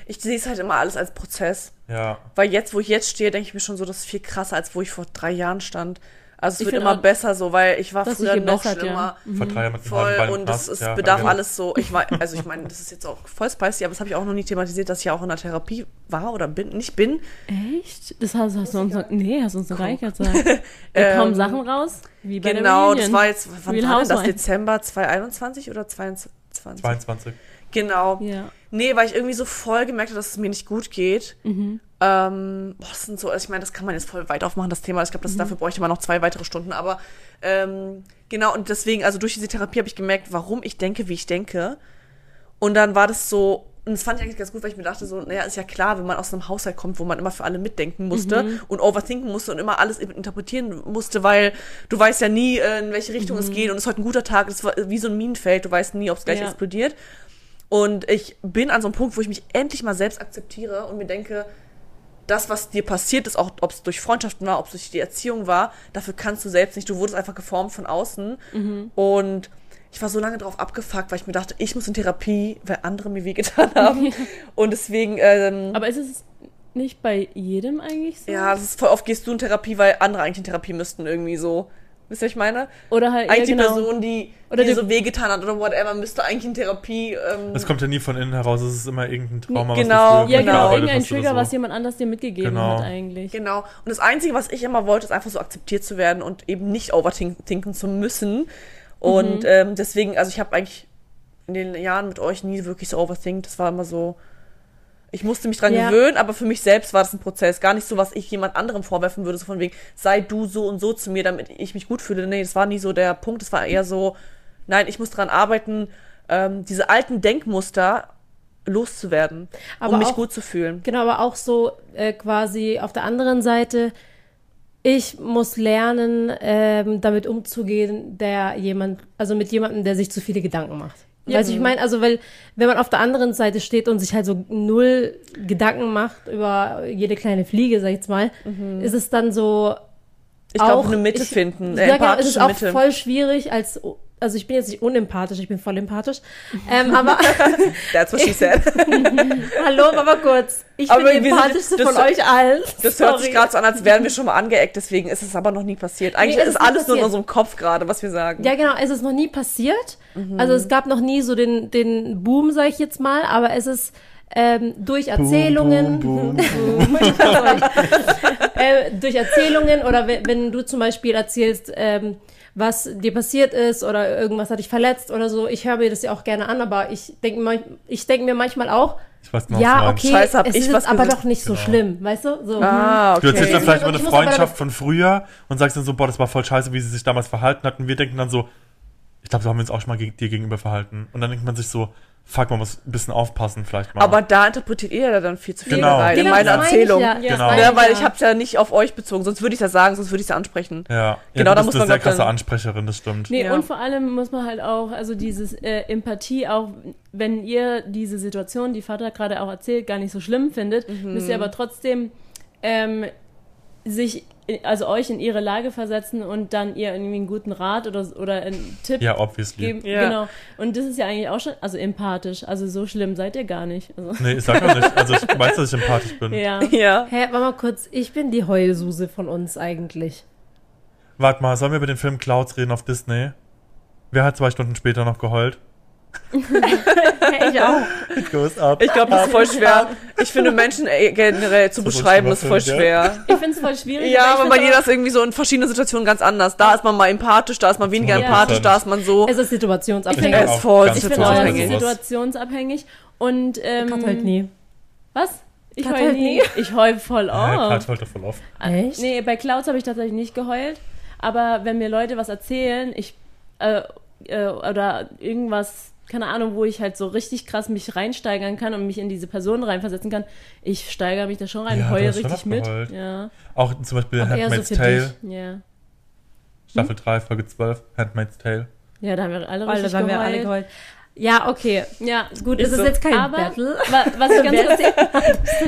Ich sehe es halt immer alles als Prozess. Ja. Weil jetzt, wo ich jetzt stehe, denke ich mir schon so, das ist viel krasser, als wo ich vor drei Jahren stand. Also es Ich wird immer auch, besser so, weil ich war früher noch schlimmer. ja. Mit dem Voll und es, es Ja, bedarf genau. alles so. Ich war, also ich meine, das ist jetzt auch voll spicy, aber das habe ich auch noch nie thematisiert, dass ich ja auch in der Therapie war oder bin, nicht bin. Echt? Das hast, hast du uns noch, nee, hast du uns noch gar nicht gesagt. [LAUGHS] Da Ähm, kommen Sachen raus, wie bei genau, der das war jetzt, wann Real war denn das? Dezember 2021 oder 22? 22. Genau. Ja. Nee, weil ich irgendwie so voll gemerkt habe, dass es mir nicht gut geht. Mhm. Ähm, boah, das sind so, also ich meine, das kann man jetzt voll weit aufmachen, das Thema. Ich glaube, das dafür bräuchte man noch zwei weitere Stunden. Aber ähm, genau, und deswegen, also durch diese Therapie habe ich gemerkt, warum ich denke, wie ich denke. Und dann war das so, und das fand ich eigentlich ganz gut, weil ich mir dachte, so, naja, ist ja klar, wenn man aus einem Haushalt kommt, wo man immer für alle mitdenken musste und overthinken musste und immer alles interpretieren musste, weil du weißt ja nie, äh, in welche Richtung es geht und es ist heute ein guter Tag, es war wie so ein Minenfeld, du weißt nie, ob es gleich Ja. explodiert. Und ich bin an so einem Punkt, wo ich mich endlich mal selbst akzeptiere und mir denke, das, was dir passiert ist, auch ob es durch Freundschaften war, ob es durch die Erziehung war, dafür kannst du selbst nicht. Du wurdest einfach geformt von außen. Und ich war so lange drauf abgefuckt, weil ich mir dachte, ich muss in Therapie, weil andere mir wehgetan haben. [LAUGHS] Und deswegen, ähm, Aber ist es nicht bei jedem eigentlich so? ja, das ist voll oft gehst du in Therapie, weil andere eigentlich in Therapie müssten irgendwie so. Wisst ihr, was ich meine? Oder halt, Eigentlich ja, genau. die Person, die Oder dir die- so wehgetan hat oder whatever, müsste eigentlich in Therapie. Ähm, Es kommt ja nie von innen heraus, es ist immer irgendein Trauma, Genau, was Ja, genau, irgendein Trigger, so. was jemand anders dir mitgegeben Genau. hat eigentlich. Genau. Und das Einzige, was ich immer wollte, ist einfach so akzeptiert zu werden und eben nicht overthinken zu müssen. Und ähm, deswegen, also ich habe eigentlich in den Jahren mit euch nie wirklich so overthinkt. Das war immer so, ich musste mich dran Ja. gewöhnen, aber für mich selbst war das ein Prozess. Gar nicht so, was ich jemand anderem vorwerfen würde, so von wegen, sei du so und so zu mir, damit ich mich gut fühle. Nee, das war nie so der Punkt. Es war eher so, nein, ich muss dran arbeiten, ähm, diese alten Denkmuster loszuwerden, Aber um mich auch- gut zu fühlen. Genau, aber auch so äh, quasi auf der anderen Seite, ich muss lernen, ähm, damit umzugehen, der jemand, also mit jemandem, der sich zu viele Gedanken macht. Ja. Weißt du, ich meine, also weil, wenn man auf der anderen Seite steht und sich halt so null Gedanken macht über jede kleine Fliege, sag ich jetzt mal, ist es dann so, Ich glaube, auch- eine Mitte ich- finden, Ja, eine genau, es ist auch Mitte. voll schwierig als, also ich bin jetzt nicht unempathisch, ich bin voll empathisch, ähm, aber [LAUGHS] That's what she said. [LAUGHS] hallo, aber kurz, ich Aber bin die empathischste das- von euch allen. Das hört sich gerade so an, als wären wir schon mal angeeckt, deswegen ist es aber noch nie passiert. Eigentlich Nee, es ist ist alles nur in passiert. unserem Kopf gerade, was wir sagen. Ja, genau, es ist noch nie passiert. Mhm. Also es gab noch nie so den, den Boom, sag ich jetzt mal, aber es ist ähm, durch Erzählungen, Boom, boom, [LAUGHS] boom. äh, durch Erzählungen oder wenn, wenn du zum Beispiel erzählst, ähm, was dir passiert ist oder irgendwas hat dich verletzt oder so, ich höre mir das ja auch gerne an, aber ich denke ich denk mir manchmal auch, Ich weiß genau, ja, okay, Scheiße, hab es ich ist was aber doch nicht so Genau. schlimm, weißt du? So, Ah, Du erzählst dann okay. vielleicht über eine Ich muss aber Freundschaft von früher und sagst dann so, boah, das war voll scheiße, wie sie sich damals verhalten hat. Und wir denken dann so, ich glaube, so haben wir uns auch schon mal dir gegenüber verhalten. Und dann denkt man sich so, fuck, man muss ein bisschen aufpassen vielleicht mal. Aber da interpretiert ihr ja dann viel zu viel Genau. rein Genau, in meine das meine ich Erzählung. ja. Ja, Genau. meine Ja, weil ja. ich habe es ja nicht auf euch bezogen, sonst würde ich das sagen, sonst würde ich es ja ansprechen. ja, ja Genau, du da muss eine man sehr glaub dann- krasse Ansprecherin, das stimmt. Nee, Ja. und vor allem muss man halt auch, also dieses äh, Empathie auch, wenn ihr diese Situation, die Vater gerade auch erzählt, gar nicht so schlimm findet, müsst ihr aber trotzdem ähm, sich, also euch in ihre Lage versetzen und dann ihr irgendwie einen guten Rat oder, oder einen Tipp Ja, obviously. geben. Ja. Genau. Und das ist ja eigentlich auch schon, also empathisch. Also so schlimm seid ihr gar nicht. Also, Nee, ich sag auch nicht. Also ich weiß, dass ich empathisch bin. ja. [LAUGHS] Ja. Hä, warte mal kurz, ich bin die Heulsuse von uns eigentlich. Warte mal, sollen wir über den Film Clouds reden auf Disney? Wer hat zwei Stunden später noch geheult? Ich auch. [LAUGHS] Ich glaube, das ist voll schwer. Ich finde, Menschen äh, generell zu beschreiben, ist voll schwer. Ich finde es voll schwierig. Ja, aber bei find's jeder ist irgendwie so in verschiedenen Situationen ganz anders. Da ist man mal empathisch, da ist man weniger 100%. empathisch, da ist man so. Es ist situationsabhängig. Ich finde Es ist voll ganz Ich finde auch, es ist situationsabhängig. situationsabhängig. Und, ähm, Kat halt nie. Was? Ich Kat heul halt nie. nie. Ich heul voll Ja, oft. Cloud heult doch voll oft. Echt? Nee, bei Clouds habe ich tatsächlich nicht geheult. Aber wenn mir Leute was erzählen, ich äh, äh, oder irgendwas, keine Ahnung, wo ich halt so richtig krass mich reinsteigern kann und mich in diese Person reinversetzen kann, ich steigere mich da schon rein, Ja, heule richtig mit. Ja, Auch zum Beispiel so Handmaid's für Tale, ja. Staffel 3, Folge 12, Handmaid's Tale. Ja, da haben wir alle richtig da haben wir geheult. alle geheult. Ja, okay. Ja, Gut, es Ist ist so. jetzt kein aber Battle. wa- was ich ganz [LAUGHS] lustig,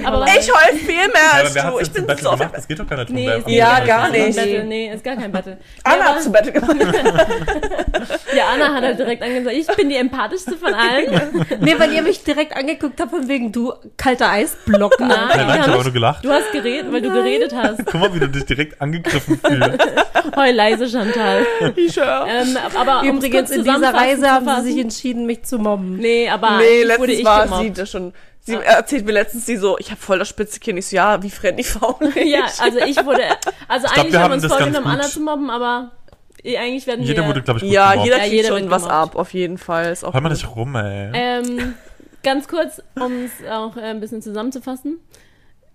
aber was Ich heul viel mehr Ja, als du. Ich bin Battle so. gemacht? Das geht doch gar nicht. Nee, Ja, gar Battle. nicht. Battle, nee, ist gar kein Battle. Anna Nee, hat zu Bett gemacht. [LAUGHS] ja, Anna hat halt direkt angesagt, ich bin die empathischste von allen. Nee, weil ihr mich direkt angeguckt habt, von wegen du kalter Eisblock. Nein. Nein, nein, ich Ja, habe nur gelacht. Du hast geredet, weil du geredet hast. Guck mal, wie du dich direkt angegriffen fühlst. Heul leise, Chantal. Ich höre. Ähm, aber Übrigens, in dieser Reise haben sie sich entschieden, mich zu mobben. Nee, aber Nee, eigentlich wurde letztens ich war gemobbt. sie das schon. Sie erzählt mir letztens, sie so, ich habe voll das spitze Kinn. Ich so, ja, wie Freddy Faul. [LAUGHS] Ja, also ich wurde, also glaub, eigentlich wir haben wir uns vorgenommen, Anna zu mobben, aber eh, eigentlich werden Jeder wir... wurde, glaube ich, gut Ja, gemobbt. jeder Ja, kriegt jeder schon was gemobbt. ab, auf jeden Fall. Ist auch Hör mal nicht rum, ey. Ähm, ganz kurz, um es auch äh, ein bisschen zusammenzufassen.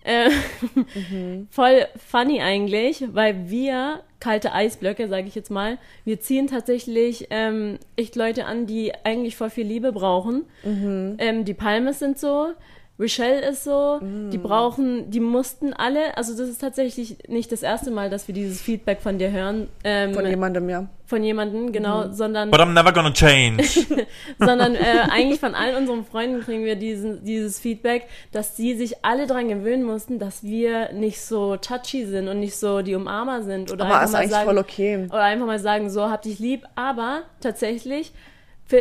Äh, Voll funny eigentlich, weil wir, kalte Eisblöcke, sage ich jetzt mal, wir ziehen tatsächlich ähm, echt Leute an, die eigentlich voll viel Liebe brauchen. Ähm, die Palmes sind so, Rochelle ist so, die brauchen, die mussten alle, also das ist tatsächlich nicht das erste Mal, dass wir dieses Feedback von dir hören, ähm, Von jemandem, ja. von jemandem, genau, sondern But I'm never gonna change. [LAUGHS] sondern äh, eigentlich von allen unseren Freunden kriegen wir diesen, dieses Feedback, dass sie sich alle daran gewöhnen mussten, dass wir nicht so touchy sind und nicht so die Umarmer sind oder Aber einfach ist mal eigentlich sagen, voll okay. oder einfach mal sagen, so hab dich lieb, aber tatsächlich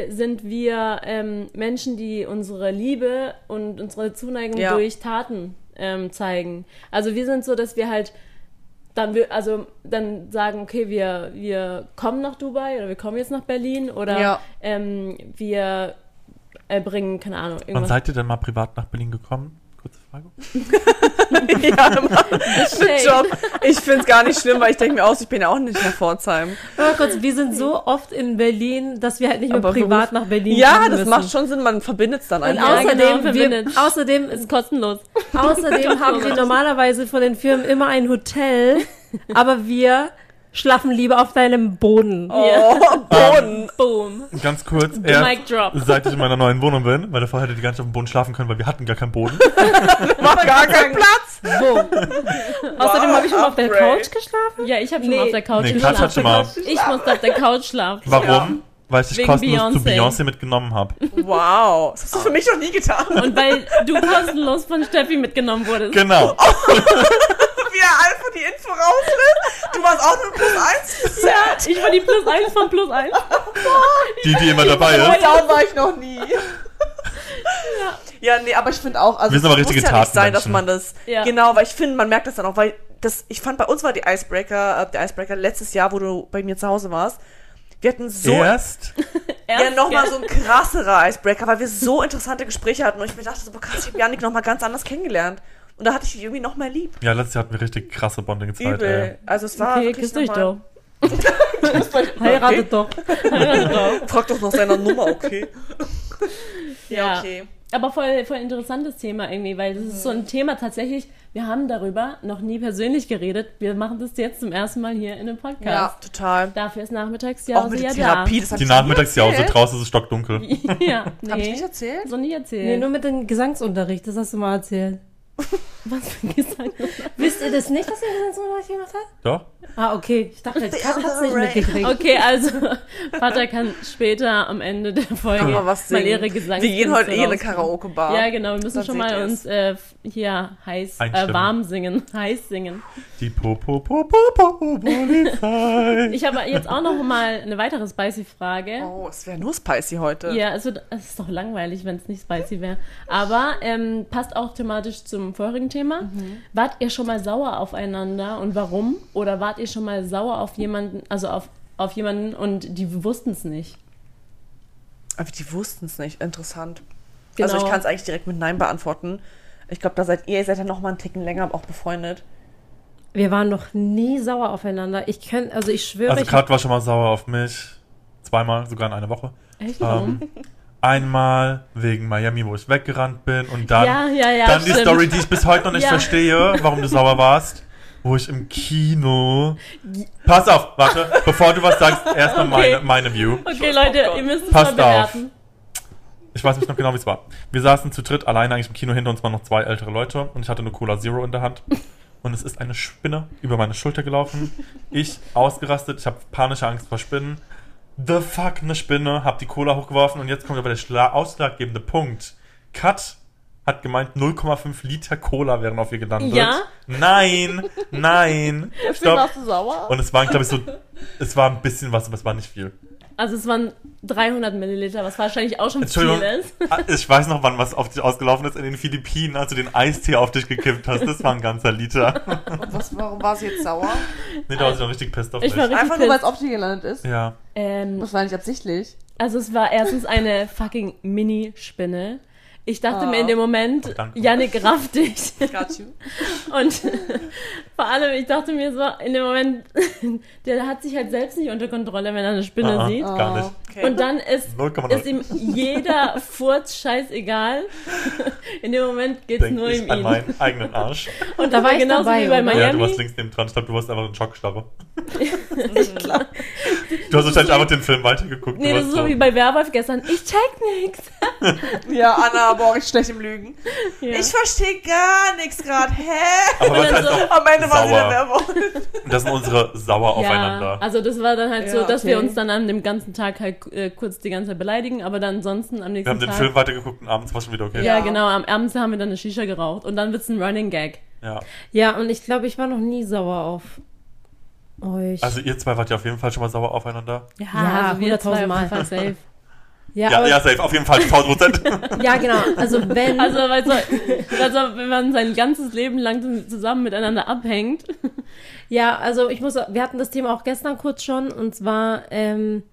sind wir ähm, Menschen, die unsere Liebe und unsere Zuneigung Ja. durch Taten ähm, zeigen. Also wir sind so, dass wir halt dann wir, also dann sagen, okay, wir, wir kommen nach Dubai oder wir kommen jetzt nach Berlin oder Ja. ähm, wir äh, bringen, keine Ahnung, Wann seid ihr denn mal privat nach Berlin gekommen? Kurze Frage. [LAUGHS] ja, [LAUGHS] Mann. Shade. [LAUGHS] Job. Ich finde es gar nicht schlimm, weil ich denke mir aus, ich bin ja auch nicht nach Pforzheim. Aber kurz, wir sind so oft in Berlin, dass wir halt nicht mehr Aber privat Beruf- nach Berlin Ja, das müssen. macht schon Sinn, man verbindet es dann Und einfach. Ja, außerdem, genau, wir, verbindet. außerdem, ist kostenlos. außerdem haben wir normalerweise von den Firmen immer ein Hotel, aber wir schlafen lieber auf deinem Boden. Oh, [LAUGHS] Boden. Boom. Ganz kurz, Mic erst drop. seit ich in meiner neuen Wohnung bin, weil davor hätte die gar nicht auf dem Boden schlafen können, weil wir hatten gar keinen Boden. [LAUGHS] Macht gar keinen Platz. Wo? Außerdem habe ich schon mal auf der. Couch geschlafen. Ja, ich habe schon Nee. mal auf der Couch Nee, geschlafen. hat schon mal. Ich musste auf der Couch schlafen. Warum? Weil ich dich kostenlos zu Beyoncé. Mitgenommen habe. Wow. Das hast du für mich noch nie getan. Und weil du kostenlos von Steffi mitgenommen wurdest. Genau. Wie [LAUGHS] er einfach die Info rauslässt. Du warst auch nur plus eins. Ja, ich war die Plus 1 von Plus 1. [LAUGHS] Die, die immer dabei ist. Down war ich noch nie. Ja, nee, aber ich finde auch, also es muss ja nicht sein, dass man das, Ja. genau, weil ich finde, man merkt das dann auch, weil das, ich fand, bei uns war die Icebreaker, äh, der Icebreaker letztes Jahr, wo du bei mir zu Hause warst, wir hatten so, Erst? [LAUGHS] ja, Erst, nochmal so ein krasserer Icebreaker, weil wir so interessante Gespräche hatten und ich mir dachte so, boah, krass, ich habe Janik nochmal ganz anders kennengelernt. Und da hatte ich dich irgendwie noch mehr lieb. Ja, letztes Jahr hatten wir richtig krasse Bonding-Zeit. Übel. ey. Also es war Okay, wirklich küsst euch doch. Heiratet doch. Frag doch nach seiner Nummer, okay? [LAUGHS] Ja. okay. Aber voll, voll interessantes Thema irgendwie, weil das ist so ein Thema tatsächlich, wir haben darüber noch nie persönlich geredet. Wir machen das jetzt zum ersten Mal hier in einem Ja, Podcast. total. Dafür ist nachmittags Auch ja mit [LAUGHS] ja das hab Die Nachmittagsjause, draußen ist es stockdunkel. da. ja, nee. Hab ich nicht erzählt? So nie erzählt. Nee, nur mit dem Gesangsunterricht, das hast du mal erzählt. [LAUGHS] Was für ein Gesang. Wisst ihr das nicht, dass ihr Gesangsunterricht gemacht habt? Doch? Ah, okay. Ich dachte, [LAUGHS] The Kat hat's nicht mitgekriegt. Okay, also Vater kann später am Ende der Folge mal ihre Gesangs Wir gehen heute eh in eine. Karaoke-Bar. Ja, genau, wir müssen Dann schon mal uns äh, hier heiß, äh, warm singen, heiß singen. Die Popo Popo Popo Polizei. [LAUGHS] Ich habe jetzt auch noch mal eine weitere Spicy-Frage. Oh, es wäre nur spicy heute. Ja, es, wird, es ist doch langweilig, wenn es nicht spicy wäre. Aber ähm, passt auch thematisch zum vorherigen Thema. Mhm. Wart ihr schon mal sauer aufeinander und warum? Oder wart ihr schon mal sauer auf jemanden, also auf, auf jemanden und die wussten es nicht? Aber die wussten es nicht. Interessant. Genau. Also ich kann es eigentlich direkt mit Nein beantworten. Ich glaube, da seid ihr, ihr seid ja noch mal einen Ticken länger auch befreundet. Wir waren noch nie sauer aufeinander. Ich kann, also ich schwöre, Also Kat war schon mal sauer auf mich. Zweimal, sogar in einer Woche. Echt? Ähm, einmal wegen Miami, wo ich weggerannt bin. Und dann, ja, ja, ja. dann die. Story, die ich bis heute noch nicht verstehe, warum du sauer warst. Wo ich im Kino. Pass auf, warte, bevor du was sagst, erstmal Okay. meine, meine View. Okay, Leute, ihr müsst es Passt mal auf. bewerten. Ich weiß nicht noch genau, wie es war. Wir saßen zu dritt alleine eigentlich im Kino, hinter uns waren noch zwei ältere Leute und ich hatte eine Cola Zero in der Hand. Und es ist eine Spinne über meine Schulter gelaufen. Ich ausgerastet, ich habe panische Angst vor Spinnen. The fuck, eine Spinne, hab die Cola hochgeworfen und jetzt kommt aber der schla- ausschlaggebende Punkt. Kat hat gemeint, 0,5 Liter Cola wären auf ihr gelandet. Ja? Nein, nein. Ich glaub, du sauer? und es waren, glaube ich, so, es war ein bisschen was, aber es war nicht viel. Also es waren 300 Milliliter, was wahrscheinlich auch schon Entschuldigung, viel ist. ah, ich weiß noch, wann was auf dich ausgelaufen ist in den Philippinen, als du den Eistee auf dich gekippt hast. Das war ein ganzer Liter. Und [LAUGHS] was, warum war sie jetzt sauer? Nee, da war ich noch richtig pissed auf Ich dich. war richtig Einfach nur, weil es auf dir gelandet ist? Ja. Ähm, Das war nicht absichtlich. Also es war erstens eine fucking Mini-Spinne. Ich dachte Ah. mir in dem Moment, Oh, danke. Yannick raff dich. [LAUGHS] Got you. Und vor allem, ich dachte mir so, in dem Moment, [LAUGHS] der hat sich halt selbst nicht unter Kontrolle, wenn er eine Spinne Ah, sieht. Gar nicht. Okay. Und dann ist, 0,0. ist ihm jeder Furz scheißegal. [LAUGHS] In dem Moment geht es nur ich um an ihn. meinen eigenen Arsch. Und Da war ich genauso dabei, wie bei oder? Ja, du Miami. warst links neben dran. Ich glaube, du warst einfach in Schockstarre. Du hast wahrscheinlich einfach den Film weitergeguckt. nee, das ist warst so wie bei Werwolf gestern. Ich check nix. ja, Anna, boah, ich schlecht im Lügen. Ja. Ich verstehe gar nichts gerade. Hä? Aber was dann heißt so- auch Am Ende war sie. Werwolf. Und das sind unsere sauer Ja, aufeinander. also das war dann halt so, Ja, dass wir okay. uns dann an dem ganzen Tag halt äh, kurz die ganze Zeit beleidigen, aber dann ansonsten am Wir nächsten haben den Tag. Film weitergeguckt und abends war schon wieder okay. ja, Ja. genau, am abends haben wir dann eine Shisha geraucht und dann wird's ein Running Gag. Ja. Ja, und ich glaube, ich war noch nie sauer auf euch. Also ihr zwei wart ja auf jeden Fall schon mal sauer aufeinander. Ja, Ja, also wir zwei 100.000 auf Mal. jeden Fall safe. [LAUGHS] ja, Ja, ja, safe, auf jeden Fall 1000 Prozent. [LAUGHS] ja, genau. Also wenn. Also, weil so, also, wenn man sein ganzes Leben lang zusammen miteinander abhängt. Ja, also ich muss, wir hatten das Thema auch gestern kurz schon und zwar, ähm,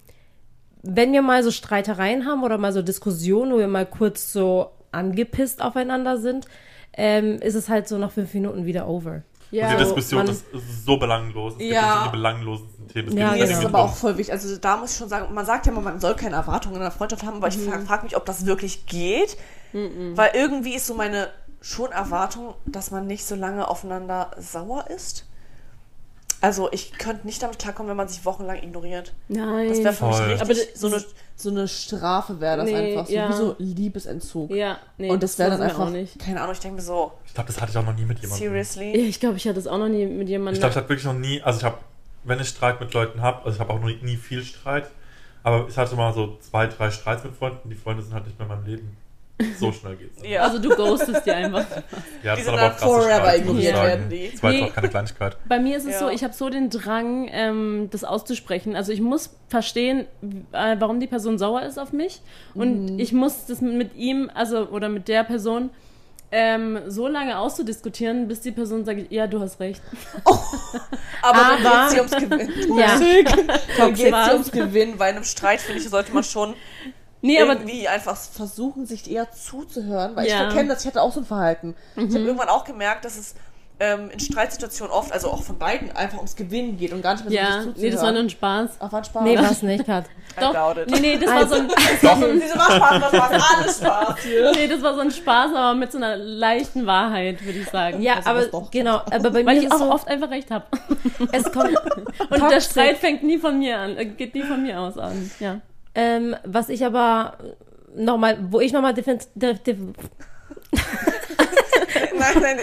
wenn wir mal so Streitereien haben oder mal so Diskussionen, wo wir mal kurz so angepisst aufeinander sind, ähm, ist es halt so nach fünf Minuten wieder over. Ja, Die Also, Diskussion man- ist so belanglos. Es geht Ja. um die belanglosesten Themen. Es Ja, geht Mir ist genau. aber auch voll wichtig. Also da muss ich schon sagen, man sagt ja immer, man soll keine Erwartungen in einer Freundschaft haben, aber ich frage frag mich, ob das wirklich geht. Weil irgendwie ist so meine schon Erwartung, dass man nicht so lange aufeinander sauer ist. Also ich könnte nicht damit klarkommen, wenn man sich wochenlang ignoriert. Nein. Das wäre für mich richtig Aber das- so, eine, so eine Strafe wäre das Nee, einfach. So, ja. Wie so Liebesentzug. ja, nee, Und das wäre dann einfach, auch nicht. keine Ahnung, ich denke mir so, Ich glaube, das hatte ich auch noch nie mit jemandem. seriously? Ich glaube, ich hatte es auch noch nie mit jemandem. Ich glaube, ich hatte wirklich noch nie, also ich habe, wenn ich Streit mit Leuten habe, also ich habe auch noch nie, nie viel Streit, aber ich hatte mal so zwei, drei Streits mit Freunden, die Freunde sind halt nicht mehr in meinem Leben. So schnell geht's. dann. Ja. Also du ghostest die einfach. Ja, Die das sind waren aber dann forever ignoriert werden, die. Das war jetzt Nee. auch keine Kleinigkeit. Bei mir ist es Ja. so, ich habe so den Drang, ähm, das auszusprechen. Also ich muss verstehen, äh, warum die Person sauer ist auf mich. Und ich muss das mit ihm, also oder mit der Person, ähm, so lange auszudiskutieren, bis die Person sagt, ja, du hast recht. Aber, dann Aber- geht sie ums Gewinnen. Ja. Dann geht sie ums Gewinnen. Bei einem Streit, finde ich, sollte man schon Nee, aber irgendwie einfach versuchen, sich eher zuzuhören. Weil ich Ja. verkenne das, ich hatte auch so ein Verhalten. Ich habe irgendwann auch gemerkt, dass es ähm, in Streitsituationen oft, also auch von beiden, einfach ums Gewinnen geht und gar nicht mehr so ja, sich zuzuhören. nee, das war nur ein Spaß. Ach, war ein Spaß. Nee, war's nicht, Kat. Doch, nee, nee, das war so ein, [LAUGHS] Diese war Spaß, das war alles Spaß hier. [LAUGHS] nee, das war so ein Spaß, aber mit so einer leichten Wahrheit, würde ich sagen. Ja, Also aber doch. genau, aber bei Weil mir ich auch so, oft einfach recht habe. es kommt [LAUGHS] Und der Toxic. Streit fängt nie von mir an, äh, geht nie von mir aus an. Ja. Ähm, was ich aber nochmal, wo ich nochmal Nein, nein,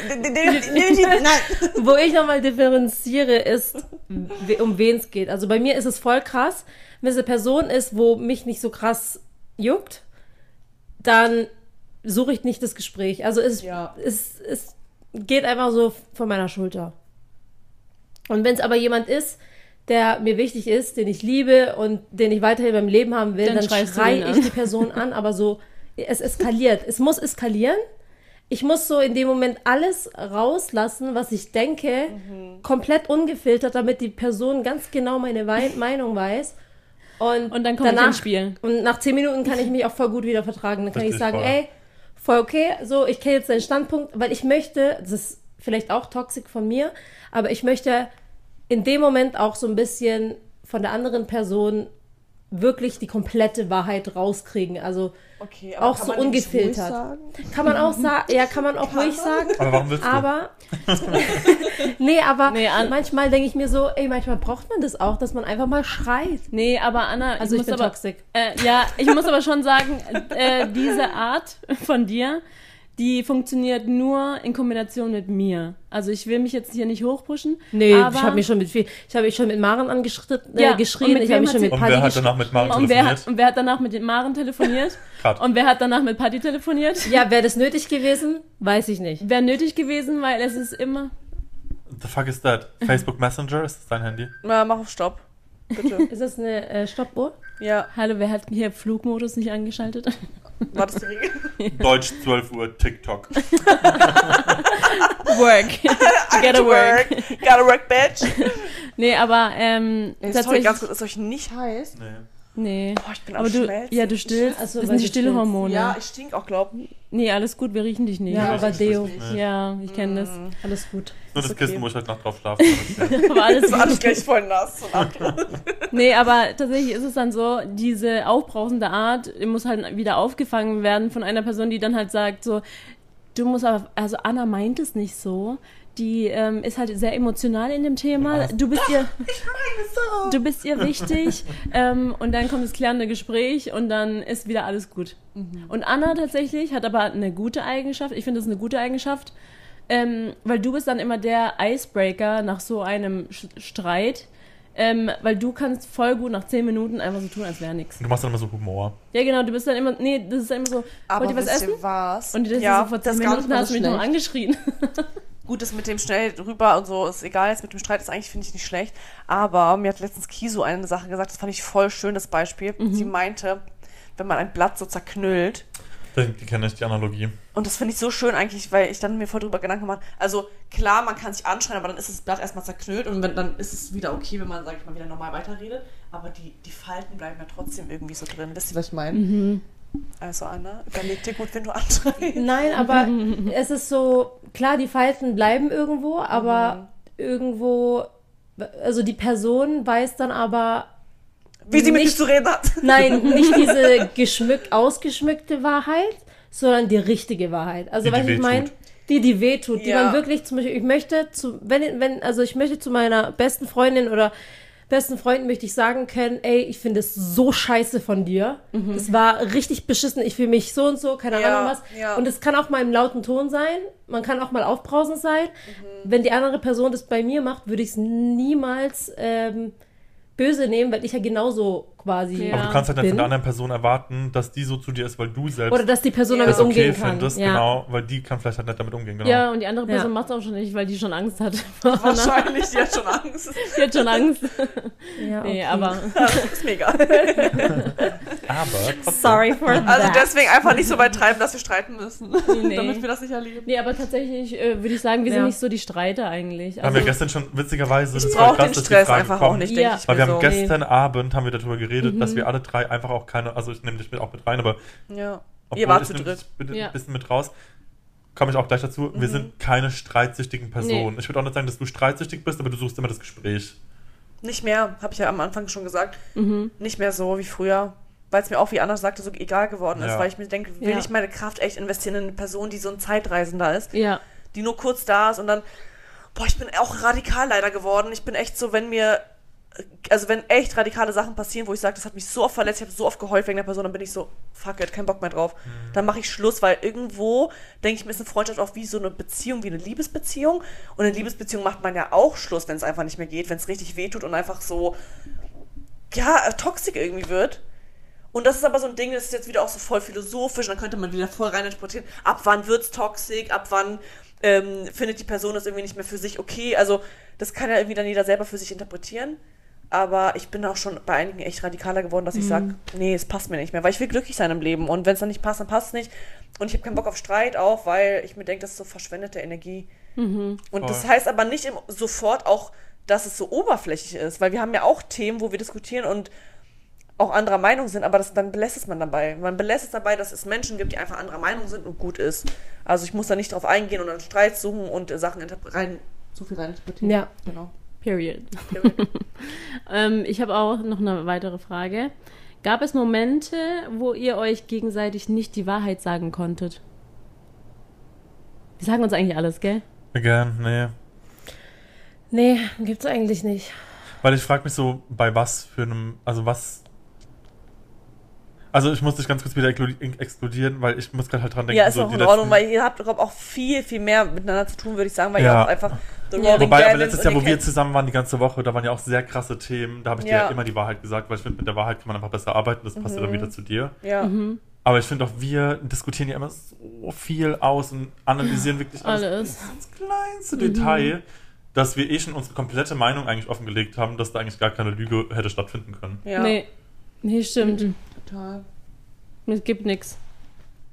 nein, [LAUGHS] wo ich nochmal differenziere, ist, um wen es geht. Also bei mir ist es voll krass, wenn es eine Person ist, wo mich nicht so krass juckt, dann suche ich nicht das Gespräch. Also es, Ja. es, es geht einfach so von meiner Schulter. Und wenn es aber jemand ist, der mir wichtig ist, den ich liebe und den ich weiterhin beim Leben haben will, Dann dann, schreie ich an. die Person an, [LAUGHS] aber so, es eskaliert. Es muss eskalieren. Ich muss so in dem Moment alles rauslassen, was ich denke, komplett ungefiltert, damit die Person ganz genau meine Wei [LAUGHS] Meinung weiß. Und, Und dann kommt ich danach, ins Spiel. Und nach zehn Minuten kann ich [LAUGHS] mich auch voll gut wieder vertragen. Dann kann ich Richtig sagen, voll. ey, voll okay, so, ich kenne jetzt deinen Standpunkt, weil ich möchte, das ist vielleicht auch toxisch von mir, aber ich möchte in dem Moment auch so ein bisschen von der anderen Person wirklich die komplette Wahrheit rauskriegen. Also Okay, Auch kann so man ungefiltert. sagen? kann man auch sagen, ja, kann man auch ruhig sagen. Aber warum willst du? Aber, [LAUGHS] nee, aber Nee, an- manchmal denke ich mir so, ey, manchmal braucht man das auch, dass man einfach mal schreit. Nee, aber Anna, Also ich muss bin aber, toxisch. Äh, ja, ich muss aber schon sagen, äh, diese Art von dir, die funktioniert nur in Kombination mit mir. Also ich will mich jetzt hier nicht hochpushen. Nee, aber, ich habe mich schon mit viel, ich habe mich schon mit Maren angeschritten, äh, Ja, und geschrien, mit ich habe mich schon mit Und Paddy wer hat danach mit Maren und wer, hat, telefoniert? und wer hat danach mit Maren telefoniert? [LAUGHS] Und wer hat danach mit Patty telefoniert? Ja, wäre das nötig gewesen? Weiß ich nicht. Wäre nötig gewesen, weil es ist immer. The fuck is that? [LAUGHS] Facebook Messenger? Ist das dein Handy? Na, mach auf Stopp. Bitte. [LAUGHS] Ist das eine äh, Stoppuhr? ja, Hallo, wer hat hier Flugmodus nicht angeschaltet? War das die Regel? [LAUGHS] Deutsch 12 Uhr, TikTok. [LAUGHS] Work. [LAUGHS] Gotta work. Gotta work, bitch. Nee, aber ähm, sorry, tatsächlich. ganz kurz, ist euch nicht heiß? Nee. Nee. Boah, ich bin Aber du, Schmelzen. ja, du stillst. Also, das sind die. Stillhormone. Ja, ich stink auch, glaub. Nee, alles gut, wir riechen dich nicht. Ja, aber Deo. Ja, ich kenne das. Alles gut. Nur das okay. Kissen, wo ich heute Nacht drauf schlafe. [LAUGHS] Aber alles Das war gut. alles gleich voll nass. [LAUGHS] Nee, aber tatsächlich ist es dann so, diese aufbrausende Art muss halt wieder aufgefangen werden von einer Person, die dann halt sagt so, du musst aber, also Anna meint es nicht so. Die ähm, ist halt sehr emotional in dem Thema. Du bist ihr, [LAUGHS] du bist ihr wichtig. ähm, und dann kommt das klärende Gespräch und dann ist wieder alles gut. Und Anna tatsächlich hat aber eine gute Eigenschaft. Ich finde das ist eine gute Eigenschaft. Ähm, weil du bist dann immer der Icebreaker nach so einem Sch Streit. Ähm, weil du kannst voll gut nach 10 Minuten einfach so tun, als wäre nichts. Du machst dann immer so Humor. Ja, genau, du bist dann immer, nee, das ist dann immer so, Aber wollt ihr was essen? was? Und das ist ja, so vor das 10 ist gar nicht Minuten hast so du mich noch angeschrien. [LAUGHS] Gut, das mit dem schnell rüber und so ist egal. Jetzt mit dem Streit ist eigentlich, finde ich, nicht schlecht. Aber mir hat letztens Kiso eine Sache gesagt, das fand ich voll schön, das Beispiel. Mhm. Sie meinte, wenn man ein Blatt so zerknüllt, Die, die kenne ich, die Analogie. und das finde ich so schön eigentlich, weil ich dann mir voll drüber Gedanken gemacht Also klar, man kann sich anschreien, aber dann ist das Blatt erstmal zerknüllt und wenn, dann ist es wieder okay, wenn man, sag ich mal, wieder normal weiterredet. Aber die, die Falten bleiben ja trotzdem irgendwie so drin. Wisst ihr, was ich meine? Mhm. Also Anna, überleg dir gut, wenn du anschreist. [LAUGHS] Nein, aber [LAUGHS] es ist so, klar, die Falten bleiben irgendwo, aber irgendwo, also die Person weiß dann aber, Wie sie mit dir Nicht- zu reden hat. [LAUGHS] nein, nicht diese geschmückt, ausgeschmückte Wahrheit, sondern die richtige Wahrheit. Also, Die, die was ich meine, die, die wehtut, die Ja. man wirklich zum Beispiel, ich möchte zu, wenn, wenn, also ich möchte zu meiner besten Freundin oder besten Freunden möchte ich sagen können, ey, ich finde es so scheiße von dir. Es war richtig beschissen, ich fühle mich so und so, keine Ja, Ahnung was. ja. Und es kann auch mal im lauten Ton sein, man kann auch mal aufbrausend sein. Wenn die andere Person das bei mir macht, würde ich es niemals ähm, böse nehmen, weil ich ja genauso quasi Ja. Aber du kannst halt dann von der anderen Person erwarten, dass die so zu dir ist, weil du selbst Oder dass die Person Ja. damit das okay umgehen kann. findest, ja. genau, weil die kann vielleicht halt nicht damit umgehen, genau. Ja, und die andere Person Ja. macht es auch schon nicht, weil die schon Angst hat. [LAUGHS] Wahrscheinlich, die hat schon Angst. [LAUGHS] Die hat schon Angst. Ja, Nee, okay. aber [LAUGHS] ist mir egal. Aber trotzdem. Sorry for that. Also deswegen einfach nicht so weit treiben, dass wir streiten müssen. Nee. Damit wir das nicht erleben. Nee, aber tatsächlich äh, würde ich sagen, wir Ja. sind nicht so die Streiter eigentlich. haben wir Also, gestern schon witzigerweise, Ich das war brauche krass, den Stress Frage einfach kommt, auch nicht, Ja. denke ich Weil wir haben so. gestern Abend haben wir darüber geredet, dass Mhm. wir alle drei einfach auch keine, also ich nehme dich mit auch mit rein, aber Ja. obwohl Ihr wart ich zu dritt. dich bitte Ja. ein bisschen mit raus, komme ich auch gleich dazu. Wir Mhm. sind keine streitsüchtigen Personen. Nee. Ich würde auch nicht sagen, dass du streitsüchtig bist, aber du suchst immer das Gespräch. Nicht mehr, habe ich ja am Anfang schon gesagt. mhm. Nicht mehr so wie früher. Weil es mir auch, wie Anna sagte, so egal geworden ist. Ja. Weil ich mir denke, will Ja. ich meine Kraft echt investieren in eine Person, die so ein Zeitreisender ist, Ja. die nur kurz da ist und dann, boah, ich bin auch radikal leider geworden. Ich bin echt so, wenn mir, also wenn echt radikale Sachen passieren, wo ich sage, das hat mich so oft verletzt, ich habe so oft geheult wegen der Person, dann bin ich so, fuck it, kein Bock mehr drauf. Mhm. Dann mache ich Schluss, weil irgendwo denke ich mir, ist eine Freundschaft auch wie so eine Beziehung, wie eine Liebesbeziehung. Und in Liebesbeziehung macht man ja auch Schluss, wenn es einfach nicht mehr geht, wenn es richtig wehtut und einfach so, ja, toxisch irgendwie wird. Und das ist aber so ein Ding, das ist jetzt wieder auch so voll philosophisch, dann könnte man wieder voll rein interpretieren, ab wann wird's toxisch, ab wann ähm, findet die Person das irgendwie nicht mehr für sich okay. Also das kann ja irgendwie dann jeder selber für sich interpretieren. Aber ich bin auch schon bei einigen echt radikaler geworden, dass ich sage, nee, es passt mir nicht mehr, weil ich will glücklich sein im Leben. Und wenn es dann nicht passt, dann passt es nicht. Und ich habe keinen Bock auf Streit auch, weil ich mir denke, das ist so verschwendete Energie. Und das Voll. heißt aber nicht im, sofort auch, dass es so oberflächlich ist, weil wir haben ja auch Themen, wo wir diskutieren und auch anderer Meinung sind, aber das, dann belässt es man dabei. Man belässt es dabei, dass es Menschen gibt, die einfach anderer Meinung sind und gut ist. Also ich muss da nicht drauf eingehen und dann Streit suchen und äh, Sachen rein, so viel rein interpretieren. Ja. Genau. Period. [LAUGHS] ähm, ich habe auch noch eine weitere Frage. Gab es Momente, wo ihr euch gegenseitig nicht die Wahrheit sagen konntet? Wir sagen uns eigentlich alles, gell? Again, nee. Nee, gibt's eigentlich nicht. Weil ich frage mich so, bei was für einem, also was. Also ich muss dich ganz kurz wieder exkludieren, weil ich muss gerade halt dran denken, Ja, ist so auch in Ordnung, weil ihr habt glaub, auch viel, viel mehr miteinander zu tun, würde ich sagen, weil Ja. ihr auch einfach The Ja. Wobei, aber letztes Jahr, wo wir zusammen waren, die ganze Woche, da waren ja auch sehr krasse Themen. Da habe ich dir Ja. ja immer die Wahrheit gesagt, weil ich finde, mit der Wahrheit kann man einfach besser arbeiten. Das passt ja Mhm. dann wieder zu dir. Ja. Aber ich finde auch, wir diskutieren ja immer so viel aus und analysieren wirklich alles, Alles. ins kleinste Detail, dass wir eh schon unsere komplette Meinung eigentlich offengelegt haben, dass da eigentlich gar keine Lüge hätte stattfinden können. ja. Nee. Nee, stimmt. Total. Es gibt nichts.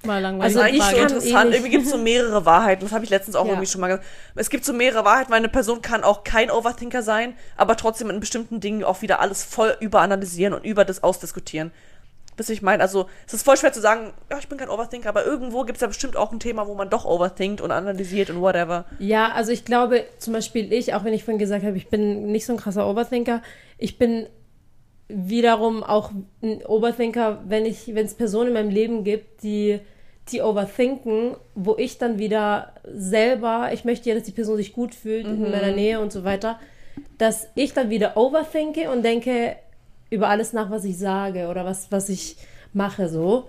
Mal langweilig. Also eigentlich so ich kann interessant. Irgendwie gibt es so mehrere Wahrheiten. Das habe ich letztens auch Ja. irgendwie schon mal gesagt. Es gibt so mehrere Wahrheiten, weil eine Person kann auch kein Overthinker sein, aber trotzdem in bestimmten Dingen auch wieder alles voll überanalysieren und über das ausdiskutieren. Wisst ihr, ich meine? Also, es ist voll schwer zu sagen, ja, ich bin kein Overthinker, aber irgendwo gibt es ja bestimmt auch ein Thema, wo man doch overthinkt und analysiert und whatever. Ja, also ich glaube, zum Beispiel ich, auch wenn ich vorhin gesagt habe, ich bin nicht so ein krasser Overthinker, ich bin wiederum auch ein Overthinker, wenn ich, wenn es Personen in meinem Leben gibt, die die overthinken, wo ich dann wieder selber, ich möchte ja, dass die Person sich gut fühlt in meiner Nähe und so weiter, dass ich dann wieder overthinke und denke über alles nach, was ich sage oder was, was ich mache so.